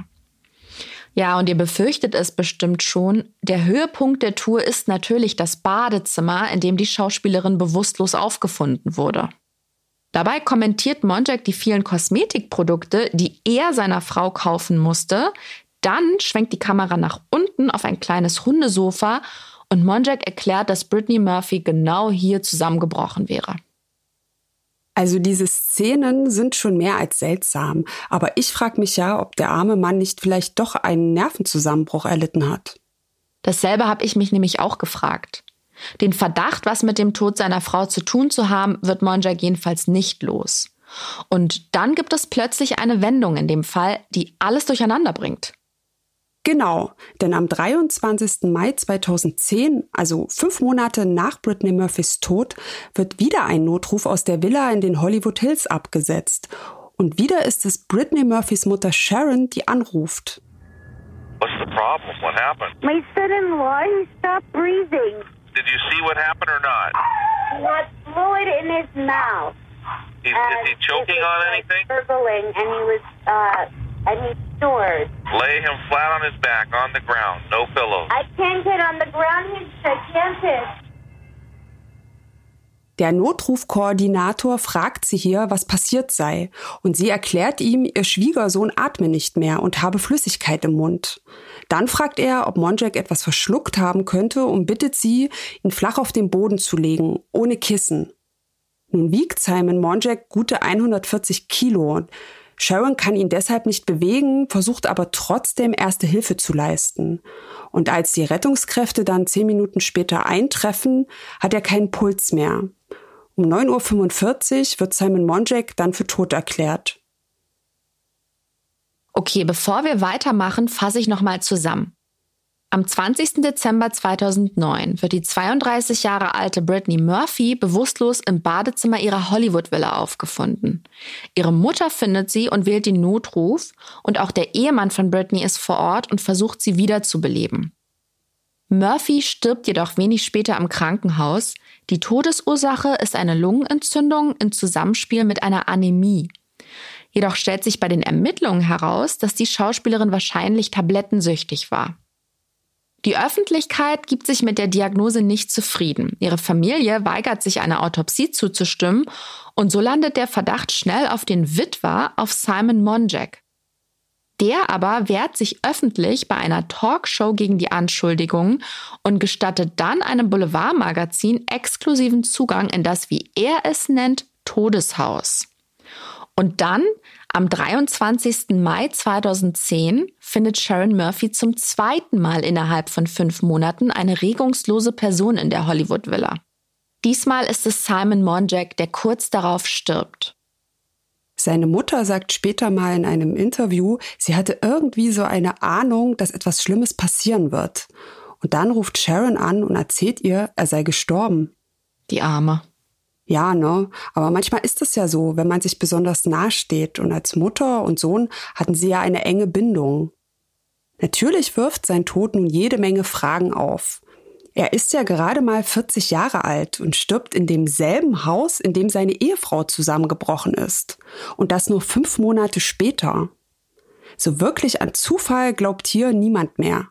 Ja, und ihr befürchtet es bestimmt schon. Der Höhepunkt der Tour ist natürlich das Badezimmer, in dem die Schauspielerin bewusstlos aufgefunden wurde. Dabei kommentiert Monjack die vielen Kosmetikprodukte, die er seiner Frau kaufen musste, dann schwenkt die Kamera nach unten auf ein kleines Hundesofa und Monjack erklärt, dass Brittany Murphy genau hier zusammengebrochen wäre. Also diese Szenen sind schon mehr als seltsam, aber ich frage mich ja, ob der arme Mann nicht vielleicht doch einen Nervenzusammenbruch erlitten hat. Dasselbe habe ich mich nämlich auch gefragt. Den Verdacht, was mit dem Tod seiner Frau zu tun zu haben, wird Monjack jedenfalls nicht los. Und dann gibt es plötzlich eine Wendung in dem Fall, die alles durcheinander bringt. Genau, denn am 23. Mai 2010, also fünf Monate nach Britney Murphys Tod, wird wieder ein Notruf aus der Villa in den Hollywood Hills abgesetzt. Und wieder ist es Britney Murphys Mutter Sharon, die anruft. What's the problem? What happened? My son-in-law, he stopped breathing. Did you see what happened or not? He had fluid in his mouth. Is, is he choking on anything? Gurgling, and he was, uh, and he snored. Lay him flat on his back on the ground, no pillows. I can't get on the ground. He's gigantic. Der Notrufkoordinator fragt sie hier, was passiert sei, und sie erklärt ihm, ihr Schwiegersohn atme nicht mehr und habe Flüssigkeit im Mund. Dann fragt er, ob Monjack etwas verschluckt haben könnte und bittet sie, ihn flach auf den Boden zu legen, ohne Kissen. Nun wiegt Simon Monjack gute 140 Kilo. Sharon kann ihn deshalb nicht bewegen, versucht aber trotzdem erste Hilfe zu leisten. Und als die Rettungskräfte dann zehn Minuten später eintreffen, hat er keinen Puls mehr. Um 9.45 Uhr wird Simon Monjack dann für tot erklärt. Okay, bevor wir weitermachen, fasse ich nochmal zusammen. Am 20. Dezember 2009 wird die 32 Jahre alte Brittany Murphy bewusstlos im Badezimmer ihrer Hollywood-Villa aufgefunden. Ihre Mutter findet sie und wählt den Notruf und auch der Ehemann von Brittany ist vor Ort und versucht sie wiederzubeleben. Murphy stirbt jedoch wenig später im Krankenhaus. Die Todesursache ist eine Lungenentzündung im Zusammenspiel mit einer Anämie. Jedoch stellt sich bei den Ermittlungen heraus, dass die Schauspielerin wahrscheinlich tablettensüchtig war. Die Öffentlichkeit gibt sich mit der Diagnose nicht zufrieden. Ihre Familie weigert sich einer Autopsie zuzustimmen und so landet der Verdacht schnell auf den Witwer, auf Simon Monjack. Der aber wehrt sich öffentlich bei einer Talkshow gegen die Anschuldigungen und gestattet dann einem Boulevardmagazin exklusiven Zugang in das, wie er es nennt, Todeshaus. Und dann am 23. Mai 2010 findet Sharon Murphy zum zweiten Mal innerhalb von fünf Monaten eine regungslose Person in der Hollywood Villa. Diesmal ist es Simon Monjack, der kurz darauf stirbt. Seine Mutter sagt später mal in einem Interview, sie hatte irgendwie so eine Ahnung, dass etwas Schlimmes passieren wird. Und dann ruft Sharon an und erzählt ihr, er sei gestorben. Die Arme. Ja, ne? Aber manchmal ist es ja so, wenn man sich besonders nahe steht und als Mutter und Sohn hatten sie ja eine enge Bindung. Natürlich wirft sein Tod nun jede Menge Fragen auf. Er ist ja gerade mal 40 Jahre alt und stirbt in demselben Haus, in dem seine Ehefrau zusammengebrochen ist. Und das nur fünf Monate später. So wirklich an Zufall glaubt hier niemand mehr.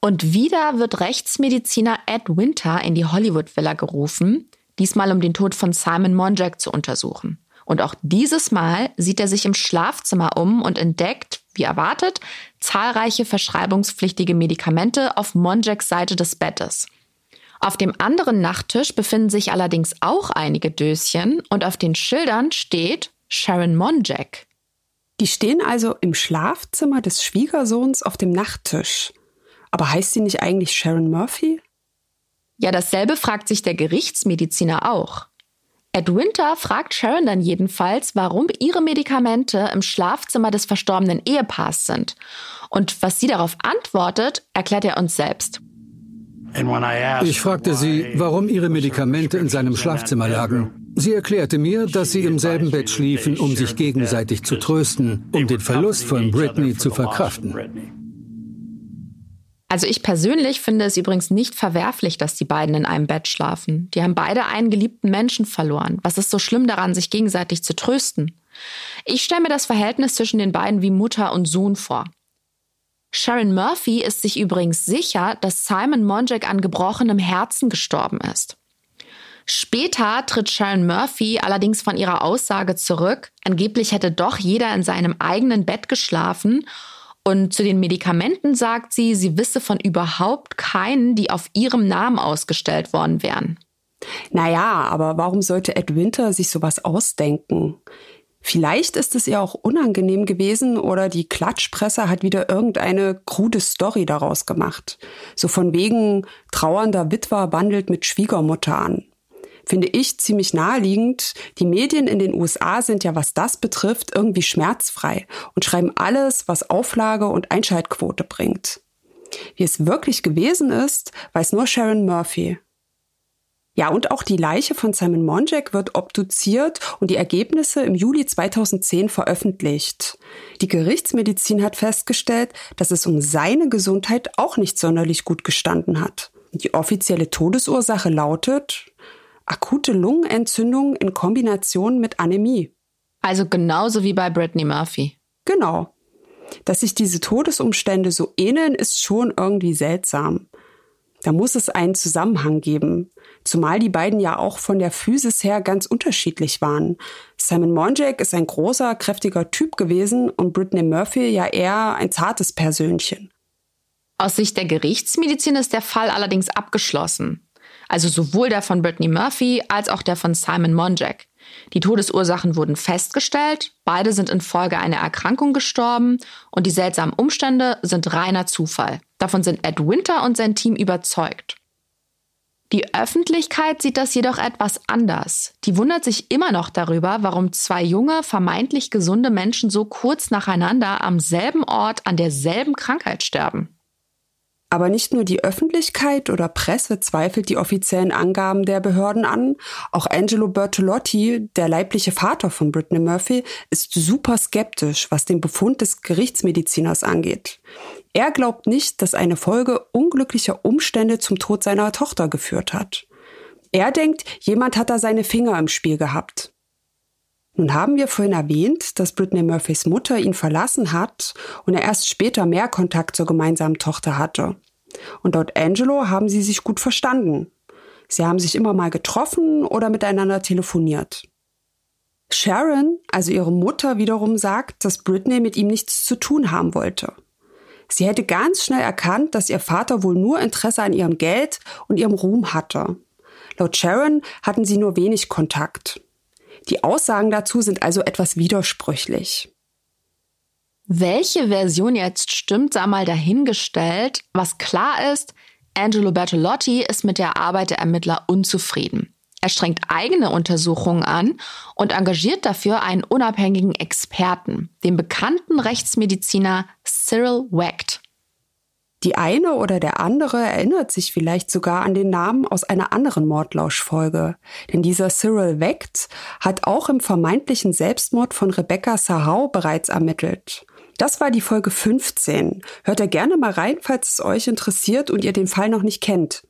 Und wieder wird Rechtsmediziner Ed Winter in die Hollywood Villa gerufen, diesmal um den Tod von Simon Monjack zu untersuchen. Und auch dieses Mal sieht er sich im Schlafzimmer um und entdeckt, wie erwartet, zahlreiche verschreibungspflichtige Medikamente auf Monjaks Seite des Bettes. Auf dem anderen Nachttisch befinden sich allerdings auch einige Döschen und auf den Schildern steht Sharon Monjack. Die stehen also im Schlafzimmer des Schwiegersohns auf dem Nachttisch. Aber heißt sie nicht eigentlich Sharon Murphy? Ja, dasselbe fragt sich der Gerichtsmediziner auch. Ed Winter fragt Sharon dann jedenfalls, warum ihre Medikamente im Schlafzimmer des verstorbenen Ehepaars sind. Und was sie darauf antwortet, erklärt er uns selbst. Ich fragte sie, warum ihre Medikamente in seinem Schlafzimmer lagen. Sie erklärte mir, dass sie im selben Bett schliefen, um sich gegenseitig zu trösten, um den Verlust von Britney zu verkraften. Also ich persönlich finde es übrigens nicht verwerflich, dass die beiden in einem Bett schlafen. Die haben beide einen geliebten Menschen verloren. Was ist so schlimm daran, sich gegenseitig zu trösten? Ich stelle mir das Verhältnis zwischen den beiden wie Mutter und Sohn vor. Sharon Murphy ist sich übrigens sicher, dass Simon Monjack an gebrochenem Herzen gestorben ist. Später tritt Sharon Murphy allerdings von ihrer Aussage zurück, angeblich hätte doch jeder in seinem eigenen Bett geschlafen und zu den Medikamenten sagt sie, sie wisse von überhaupt keinen, die auf ihrem Namen ausgestellt worden wären. Naja, aber warum sollte Ed Winter sich sowas ausdenken? Vielleicht ist es ihr auch unangenehm gewesen oder die Klatschpresse hat wieder irgendeine krude Story daraus gemacht. So von wegen trauernder Witwer bandelt mit Schwiegermutter an finde ich ziemlich naheliegend. Die Medien in den USA sind ja, was das betrifft, irgendwie schmerzfrei und schreiben alles, was Auflage und Einschaltquote bringt. Wie es wirklich gewesen ist, weiß nur Sharon Murphy. Ja, und auch die Leiche von Simon Monjack wird obduziert und die Ergebnisse im Juli 2010 veröffentlicht. Die Gerichtsmedizin hat festgestellt, dass es um seine Gesundheit auch nicht sonderlich gut gestanden hat. Die offizielle Todesursache lautet akute Lungenentzündung in Kombination mit Anämie. Also genauso wie bei Brittany Murphy. Genau. Dass sich diese Todesumstände so ähneln, ist schon irgendwie seltsam. Da muss es einen Zusammenhang geben, zumal die beiden ja auch von der Physis her ganz unterschiedlich waren. Simon Monjack ist ein großer, kräftiger Typ gewesen und Brittany Murphy ja eher ein zartes Persönchen. Aus Sicht der Gerichtsmedizin ist der Fall allerdings abgeschlossen. Also sowohl der von Brittany Murphy als auch der von Simon Monjack. Die Todesursachen wurden festgestellt, beide sind infolge einer Erkrankung gestorben und die seltsamen Umstände sind reiner Zufall. Davon sind Ed Winter und sein Team überzeugt. Die Öffentlichkeit sieht das jedoch etwas anders. Die wundert sich immer noch darüber, warum zwei junge, vermeintlich gesunde Menschen so kurz nacheinander am selben Ort an derselben Krankheit sterben. Aber nicht nur die Öffentlichkeit oder Presse zweifelt die offiziellen Angaben der Behörden an. Auch Angelo Bertolotti, der leibliche Vater von Britney Murphy, ist super skeptisch, was den Befund des Gerichtsmediziners angeht. Er glaubt nicht, dass eine Folge unglücklicher Umstände zum Tod seiner Tochter geführt hat. Er denkt, jemand hat da seine Finger im Spiel gehabt. Nun haben wir vorhin erwähnt, dass Britney Murphys Mutter ihn verlassen hat und er erst später mehr Kontakt zur gemeinsamen Tochter hatte. Und laut Angelo haben sie sich gut verstanden. Sie haben sich immer mal getroffen oder miteinander telefoniert. Sharon, also ihre Mutter, wiederum sagt, dass Britney mit ihm nichts zu tun haben wollte. Sie hätte ganz schnell erkannt, dass ihr Vater wohl nur Interesse an ihrem Geld und ihrem Ruhm hatte. Laut Sharon hatten sie nur wenig Kontakt. Die Aussagen dazu sind also etwas widersprüchlich. Welche Version jetzt stimmt, sei mal dahingestellt. Was klar ist, Angelo Bertolotti ist mit der Arbeit der Ermittler unzufrieden. Er strengt eigene Untersuchungen an und engagiert dafür einen unabhängigen Experten, den bekannten Rechtsmediziner Cyril Wecht. Die eine oder der andere erinnert sich vielleicht sogar an den Namen aus einer anderen Mordlauschfolge. Denn dieser Cyril Wecht hat auch im vermeintlichen Selbstmord von Rebecca Sahau bereits ermittelt. Das war die Folge 15. Hört da gerne mal rein, falls es euch interessiert und ihr den Fall noch nicht kennt.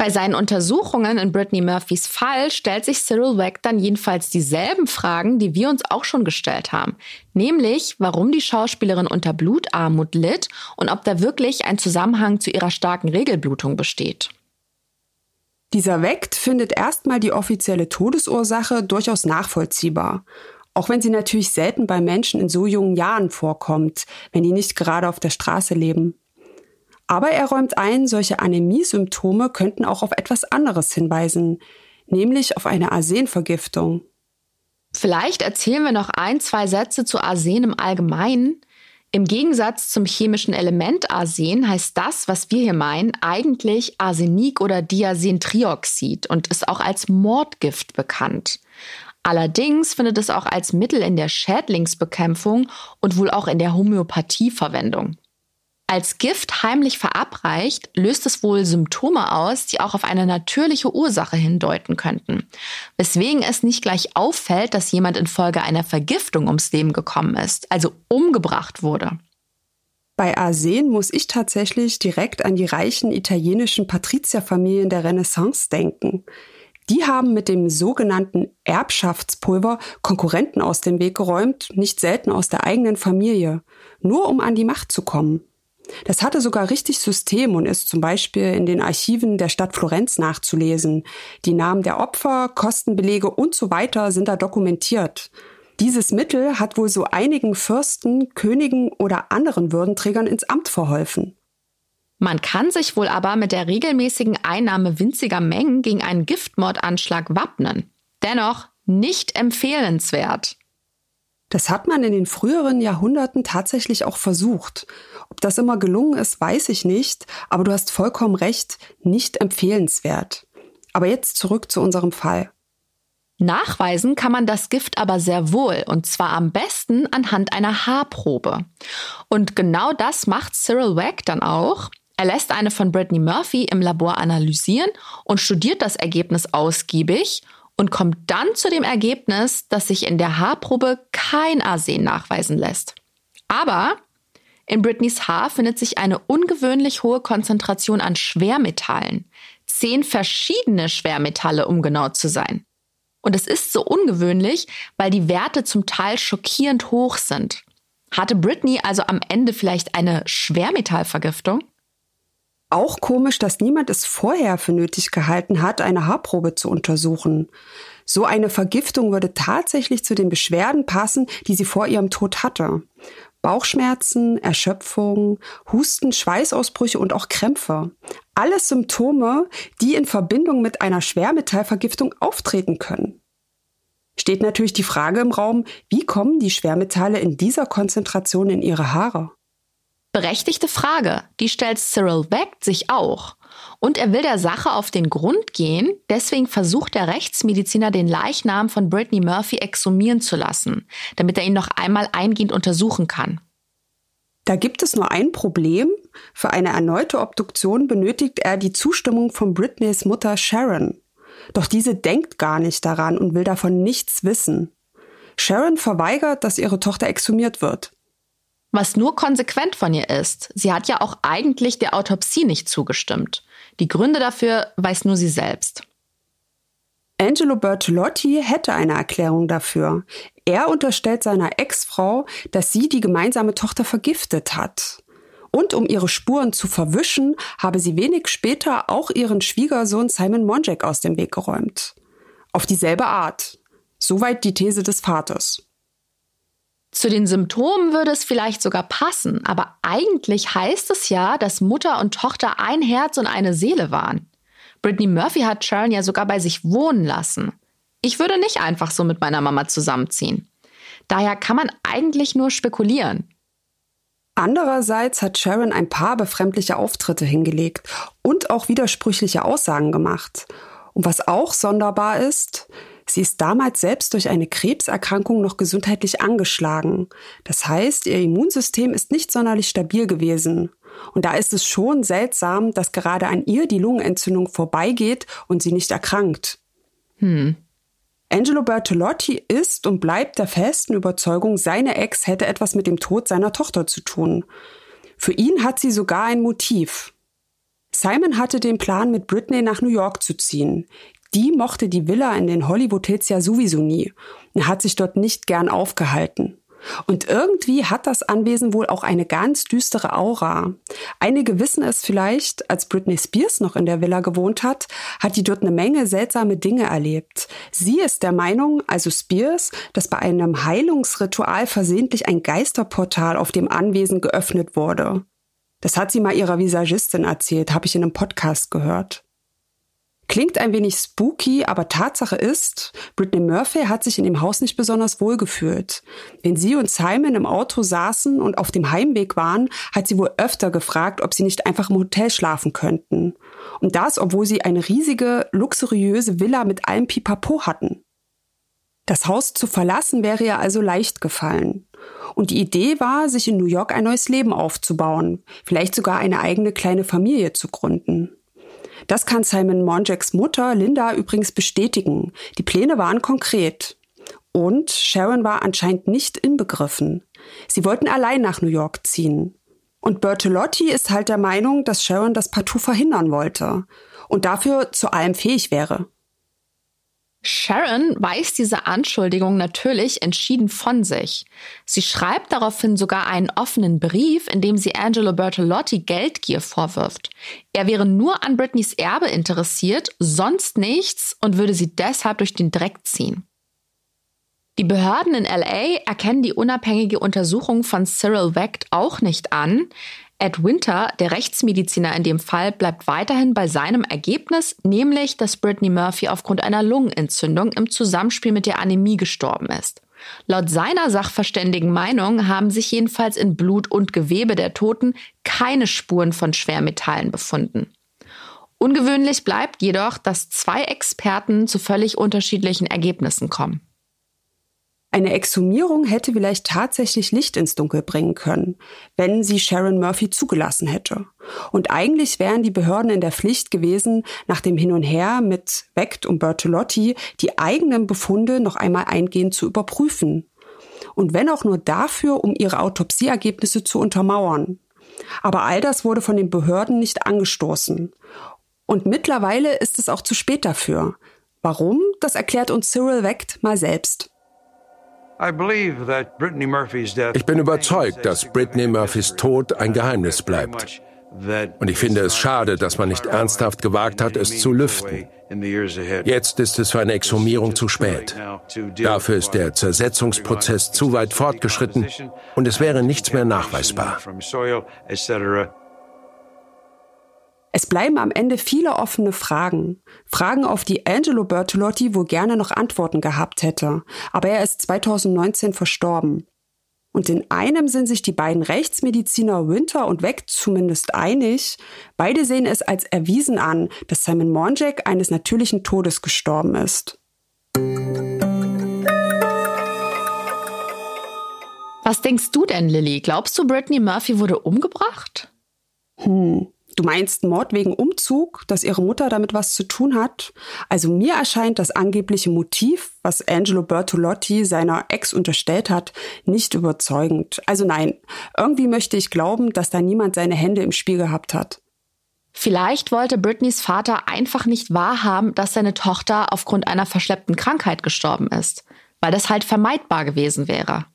Bei seinen Untersuchungen in Brittany Murphys Fall stellt sich Cyril Weck dann jedenfalls dieselben Fragen, die wir uns auch schon gestellt haben. Nämlich, warum die Schauspielerin unter Blutarmut litt und ob da wirklich ein Zusammenhang zu ihrer starken Regelblutung besteht. Dieser Weckt findet erstmal die offizielle Todesursache durchaus nachvollziehbar. Auch wenn sie natürlich selten bei Menschen in so jungen Jahren vorkommt, wenn die nicht gerade auf der Straße leben. Aber er räumt ein, solche Anämie-Symptome könnten auch auf etwas anderes hinweisen, nämlich auf eine Arsenvergiftung. Vielleicht erzählen wir noch ein, zwei Sätze zu Arsen im Allgemeinen. Im Gegensatz zum chemischen Element Arsen heißt das, was wir hier meinen, eigentlich Arsenik oder Diasentrioxid und ist auch als Mordgift bekannt. Allerdings findet es auch als Mittel in der Schädlingsbekämpfung und wohl auch in der Homöopathie Verwendung. Als Gift heimlich verabreicht, löst es wohl Symptome aus, die auch auf eine natürliche Ursache hindeuten könnten. Weswegen es nicht gleich auffällt, dass jemand infolge einer Vergiftung ums Leben gekommen ist, also umgebracht wurde. Bei Arsen muss ich tatsächlich direkt an die reichen italienischen Patrizierfamilien der Renaissance denken. Die haben mit dem sogenannten Erbschaftspulver Konkurrenten aus dem Weg geräumt, nicht selten aus der eigenen Familie, nur um an die Macht zu kommen. Das hatte sogar richtig System und ist zum Beispiel in den Archiven der Stadt Florenz nachzulesen. Die Namen der Opfer, Kostenbelege und so weiter sind da dokumentiert. Dieses Mittel hat wohl so einigen Fürsten, Königen oder anderen Würdenträgern ins Amt verholfen. Man kann sich wohl aber mit der regelmäßigen Einnahme winziger Mengen gegen einen Giftmordanschlag wappnen. Dennoch nicht empfehlenswert. Das hat man in den früheren Jahrhunderten tatsächlich auch versucht. Ob das immer gelungen ist, weiß ich nicht, aber du hast vollkommen recht, nicht empfehlenswert. Aber jetzt zurück zu unserem Fall. Nachweisen kann man das Gift aber sehr wohl, und zwar am besten anhand einer Haarprobe. Und genau das macht Cyril Wack dann auch. Er lässt eine von Brittany Murphy im Labor analysieren und studiert das Ergebnis ausgiebig und kommt dann zu dem Ergebnis, dass sich in der Haarprobe kein Arsen nachweisen lässt. Aber in Britneys Haar findet sich eine ungewöhnlich hohe Konzentration an Schwermetallen. Zehn verschiedene Schwermetalle, um genau zu sein. Und es ist so ungewöhnlich, weil die Werte zum Teil schockierend hoch sind. Hatte Britney also am Ende vielleicht eine Schwermetallvergiftung? Auch komisch, dass niemand es vorher für nötig gehalten hat, eine Haarprobe zu untersuchen. So eine Vergiftung würde tatsächlich zu den Beschwerden passen, die sie vor ihrem Tod hatte. Bauchschmerzen, Erschöpfung, Husten, Schweißausbrüche und auch Krämpfe. Alles Symptome, die in Verbindung mit einer Schwermetallvergiftung auftreten können. Steht natürlich die Frage im Raum, wie kommen die Schwermetalle in dieser Konzentration in ihre Haare? Berechtigte Frage, die stellt Cyril Beck sich auch. Und er will der Sache auf den Grund gehen, deswegen versucht der Rechtsmediziner den Leichnam von Brittany Murphy exhumieren zu lassen, damit er ihn noch einmal eingehend untersuchen kann. Da gibt es nur ein Problem. Für eine erneute Obduktion benötigt er die Zustimmung von Britneys Mutter Sharon. Doch diese denkt gar nicht daran und will davon nichts wissen. Sharon verweigert, dass ihre Tochter exhumiert wird. Was nur konsequent von ihr ist, sie hat ja auch eigentlich der Autopsie nicht zugestimmt. Die Gründe dafür weiß nur sie selbst. Angelo Bertolotti hätte eine Erklärung dafür. Er unterstellt seiner Ex-Frau, dass sie die gemeinsame Tochter vergiftet hat. Und um ihre Spuren zu verwischen, habe sie wenig später auch ihren Schwiegersohn Simon Monjack aus dem Weg geräumt. Auf dieselbe Art. Soweit die These des Vaters. Zu den Symptomen würde es vielleicht sogar passen, aber eigentlich heißt es ja, dass Mutter und Tochter ein Herz und eine Seele waren. Brittany Murphy hat Sharon ja sogar bei sich wohnen lassen. Ich würde nicht einfach so mit meiner Mama zusammenziehen. Daher kann man eigentlich nur spekulieren. Andererseits hat Sharon ein paar befremdliche Auftritte hingelegt und auch widersprüchliche Aussagen gemacht. Und was auch sonderbar ist, Sie ist damals selbst durch eine Krebserkrankung noch gesundheitlich angeschlagen. Das heißt, ihr Immunsystem ist nicht sonderlich stabil gewesen. Und da ist es schon seltsam, dass gerade an ihr die Lungenentzündung vorbeigeht und sie nicht erkrankt. Hm. Angelo Bertolotti ist und bleibt der festen Überzeugung, seine Ex hätte etwas mit dem Tod seiner Tochter zu tun. Für ihn hat sie sogar ein Motiv. Simon hatte den Plan, mit Britney nach New York zu ziehen. Die mochte die Villa in den Hollywood Hills ja sowieso nie. Er hat sich dort nicht gern aufgehalten. Und irgendwie hat das Anwesen wohl auch eine ganz düstere Aura. Einige wissen es vielleicht, als Britney Spears noch in der Villa gewohnt hat, hat die dort eine Menge seltsame Dinge erlebt. Sie ist der Meinung, also Spears, dass bei einem Heilungsritual versehentlich ein Geisterportal auf dem Anwesen geöffnet wurde. Das hat sie mal ihrer Visagistin erzählt, habe ich in einem Podcast gehört. Klingt ein wenig spooky, aber Tatsache ist, Britney Murphy hat sich in dem Haus nicht besonders wohl gefühlt. Wenn sie und Simon im Auto saßen und auf dem Heimweg waren, hat sie wohl öfter gefragt, ob sie nicht einfach im Hotel schlafen könnten. Und das, obwohl sie eine riesige, luxuriöse Villa mit allem Pipapo hatten. Das Haus zu verlassen wäre ihr also leicht gefallen. Und die Idee war, sich in New York ein neues Leben aufzubauen, vielleicht sogar eine eigene kleine Familie zu gründen. Das kann Simon Monjaks Mutter Linda übrigens bestätigen. Die Pläne waren konkret. Und Sharon war anscheinend nicht inbegriffen. Sie wollten allein nach New York ziehen. Und Bertolotti ist halt der Meinung, dass Sharon das partout verhindern wollte und dafür zu allem fähig wäre. Sharon weist diese Anschuldigung natürlich entschieden von sich. Sie schreibt daraufhin sogar einen offenen Brief, in dem sie Angelo Bertolotti Geldgier vorwirft. Er wäre nur an Britneys Erbe interessiert, sonst nichts und würde sie deshalb durch den Dreck ziehen. Die Behörden in LA erkennen die unabhängige Untersuchung von Cyril Wecht auch nicht an. Ed Winter, der Rechtsmediziner in dem Fall, bleibt weiterhin bei seinem Ergebnis, nämlich, dass Brittany Murphy aufgrund einer Lungenentzündung im Zusammenspiel mit der Anämie gestorben ist. Laut seiner sachverständigen Meinung haben sich jedenfalls in Blut und Gewebe der Toten keine Spuren von Schwermetallen befunden. Ungewöhnlich bleibt jedoch, dass zwei Experten zu völlig unterschiedlichen Ergebnissen kommen. Eine Exhumierung hätte vielleicht tatsächlich Licht ins Dunkel bringen können, wenn sie Sharon Murphy zugelassen hätte. Und eigentlich wären die Behörden in der Pflicht gewesen, nach dem Hin und Her mit Wecht und Bertolotti die eigenen Befunde noch einmal eingehend zu überprüfen. Und wenn auch nur dafür, um ihre Autopsieergebnisse zu untermauern. Aber all das wurde von den Behörden nicht angestoßen. Und mittlerweile ist es auch zu spät dafür. Warum? Das erklärt uns Cyril Wecht mal selbst. Ich bin überzeugt, dass Britney Murphys Tod ein Geheimnis bleibt. Und ich finde es schade, dass man nicht ernsthaft gewagt hat, es zu lüften. Jetzt ist es für eine Exhumierung zu spät. Dafür ist der Zersetzungsprozess zu weit fortgeschritten und es wäre nichts mehr nachweisbar. Es bleiben am Ende viele offene Fragen. Fragen, auf die Angelo Bertolotti wohl gerne noch Antworten gehabt hätte. Aber er ist 2019 verstorben. Und in einem sind sich die beiden Rechtsmediziner Winter und Weck zumindest einig. Beide sehen es als erwiesen an, dass Simon Monjack eines natürlichen Todes gestorben ist. Was denkst du denn, Lilly? Glaubst du, Brittany Murphy wurde umgebracht? Hm, Du meinst Mord wegen Umzug, dass ihre Mutter damit was zu tun hat? Also mir erscheint das angebliche Motiv, was Angelo Bertolotti seiner Ex unterstellt hat, nicht überzeugend. Also nein, irgendwie möchte ich glauben, dass da niemand seine Hände im Spiel gehabt hat. Vielleicht wollte Britneys Vater einfach nicht wahrhaben, dass seine Tochter aufgrund einer verschleppten Krankheit gestorben ist, weil das halt vermeidbar gewesen wäre.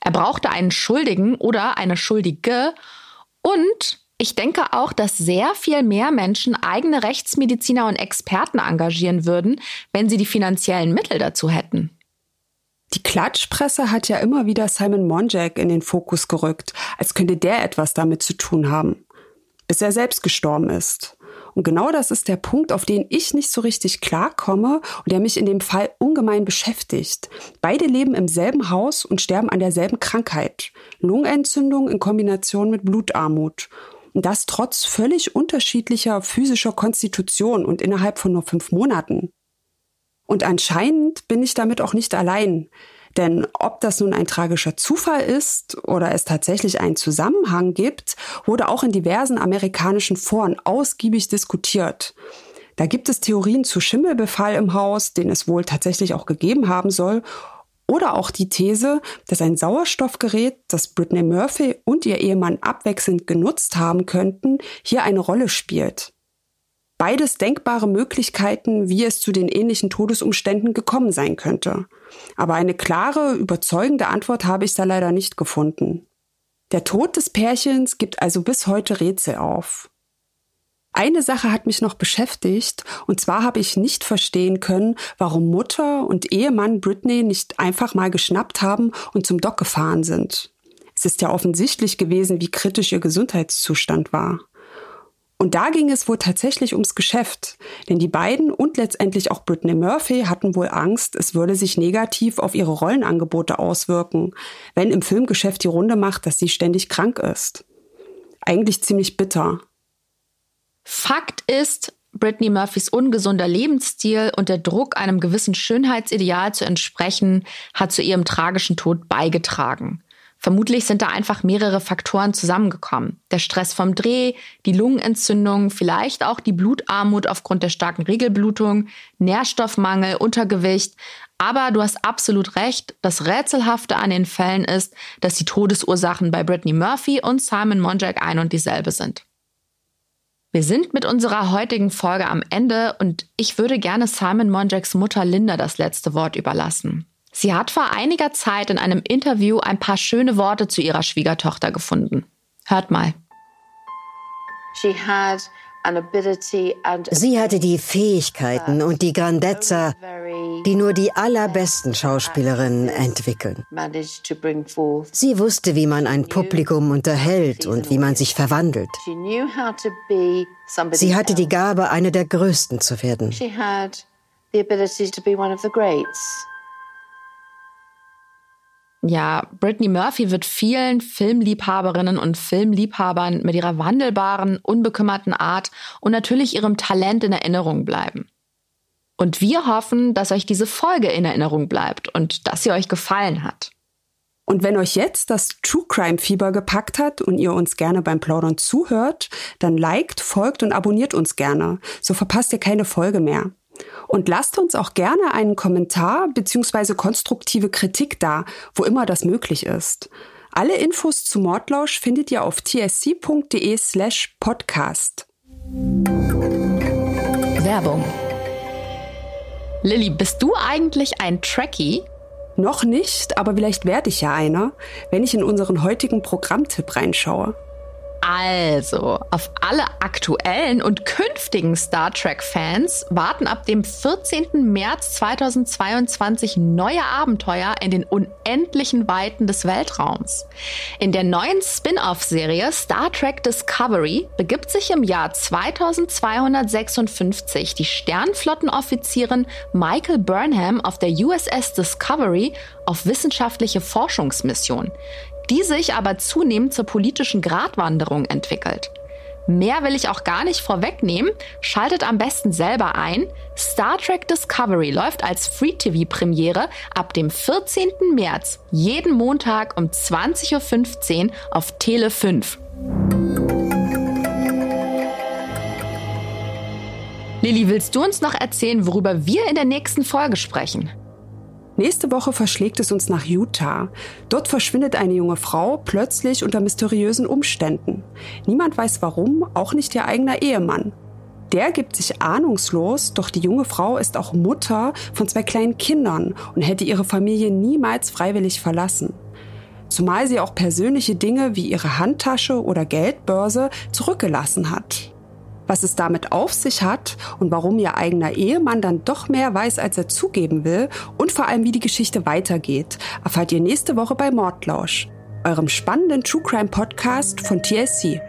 Er brauchte einen Schuldigen oder eine Schuldige und ich denke auch, dass sehr viel mehr Menschen eigene Rechtsmediziner und Experten engagieren würden, wenn sie die finanziellen Mittel dazu hätten. Die Klatschpresse hat ja immer wieder Simon Monjack in den Fokus gerückt, als könnte der etwas damit zu tun haben, bis er selbst gestorben ist. Und genau das ist der Punkt, auf den ich nicht so richtig klarkomme und der mich in dem Fall ungemein beschäftigt. Beide leben im selben Haus und sterben an derselben Krankheit. Lungenentzündung in Kombination mit Blutarmut. Und das trotz völlig unterschiedlicher physischer Konstitution und innerhalb von nur fünf Monaten. Und anscheinend bin ich damit auch nicht allein. Denn ob das nun ein tragischer Zufall ist oder es tatsächlich einen Zusammenhang gibt, wurde auch in diversen amerikanischen Foren ausgiebig diskutiert. Da gibt es Theorien zu Schimmelbefall im Haus, den es wohl tatsächlich auch gegeben haben soll, oder auch die These, dass ein Sauerstoffgerät, das Britney Murphy und ihr Ehemann abwechselnd genutzt haben könnten, hier eine Rolle spielt. Beides denkbare Möglichkeiten, wie es zu den ähnlichen Todesumständen gekommen sein könnte. Aber eine klare, überzeugende Antwort habe ich da leider nicht gefunden. Der Tod des Pärchens gibt also bis heute Rätsel auf. Eine Sache hat mich noch beschäftigt, und zwar habe ich nicht verstehen können, warum Mutter und Ehemann Britney nicht einfach mal geschnappt haben und zum Doc gefahren sind. Es ist ja offensichtlich gewesen, wie kritisch ihr Gesundheitszustand war. Und da ging es wohl tatsächlich ums Geschäft, denn die beiden und letztendlich auch Britney Murphy hatten wohl Angst, es würde sich negativ auf ihre Rollenangebote auswirken, wenn im Filmgeschäft die Runde macht, dass sie ständig krank ist. Eigentlich ziemlich bitter. Fakt ist, Britney Murphys ungesunder Lebensstil und der Druck, einem gewissen Schönheitsideal zu entsprechen, hat zu ihrem tragischen Tod beigetragen. Vermutlich sind da einfach mehrere Faktoren zusammengekommen. Der Stress vom Dreh, die Lungenentzündung, vielleicht auch die Blutarmut aufgrund der starken Regelblutung, Nährstoffmangel, Untergewicht. Aber du hast absolut recht, das Rätselhafte an den Fällen ist, dass die Todesursachen bei Britney Murphy und Simon Monjack ein und dieselbe sind. Wir sind mit unserer heutigen Folge am Ende und ich würde gerne Simon Monjacks Mutter Linda das letzte Wort überlassen. Sie hat vor einiger Zeit in einem Interview ein paar schöne Worte zu ihrer Schwiegertochter gefunden. Hört mal. Sie hatte die Fähigkeiten und die Grandezza, die nur die allerbesten Schauspielerinnen entwickeln. Sie wusste, wie man ein Publikum unterhält und wie man sich verwandelt. Sie hatte die Gabe, eine der Größten zu werden. Ja, Brittany Murphy wird vielen Filmliebhaberinnen und Filmliebhabern mit ihrer wandelbaren, unbekümmerten Art und natürlich ihrem Talent in Erinnerung bleiben. Und wir hoffen, dass euch diese Folge in Erinnerung bleibt und dass sie euch gefallen hat. Und wenn euch jetzt das True Crime Fieber gepackt hat und ihr uns gerne beim Plaudern zuhört, dann liked, folgt und abonniert uns gerne. So verpasst ihr keine Folge mehr. Und lasst uns auch gerne einen Kommentar bzw. konstruktive Kritik da, wo immer das möglich ist. Alle Infos zu Mordlausch findet ihr auf tsc.de slash podcast. Werbung. Lilly, bist du eigentlich ein Trekkie? Noch nicht, aber vielleicht werde ich ja einer, wenn ich in unseren heutigen Programmtipp reinschaue. Also, auf alle aktuellen und künftigen Star Trek-Fans warten ab dem 14. März 2022 neue Abenteuer in den unendlichen Weiten des Weltraums. In der neuen Spin-off-Serie Star Trek Discovery begibt sich im Jahr 2256 die Sternflottenoffizierin Michael Burnham auf der USS Discovery auf wissenschaftliche Forschungsmission die sich aber zunehmend zur politischen Gratwanderung entwickelt. Mehr will ich auch gar nicht vorwegnehmen. Schaltet am besten selber ein. Star Trek Discovery läuft als Free-TV-Premiere ab dem 14. März jeden Montag um 20.15 Uhr auf Tele 5. Lilly, willst du uns noch erzählen, worüber wir in der nächsten Folge sprechen? Nächste Woche verschlägt es uns nach Utah. Dort verschwindet eine junge Frau plötzlich unter mysteriösen Umständen. Niemand weiß warum, auch nicht ihr eigener Ehemann. Der gibt sich ahnungslos, doch die junge Frau ist auch Mutter von zwei kleinen Kindern und hätte ihre Familie niemals freiwillig verlassen. Zumal sie auch persönliche Dinge wie ihre Handtasche oder Geldbörse zurückgelassen hat was es damit auf sich hat und warum ihr eigener Ehemann dann doch mehr weiß, als er zugeben will und vor allem, wie die Geschichte weitergeht, erfahrt ihr nächste Woche bei Mordlausch, eurem spannenden True Crime Podcast von TSC.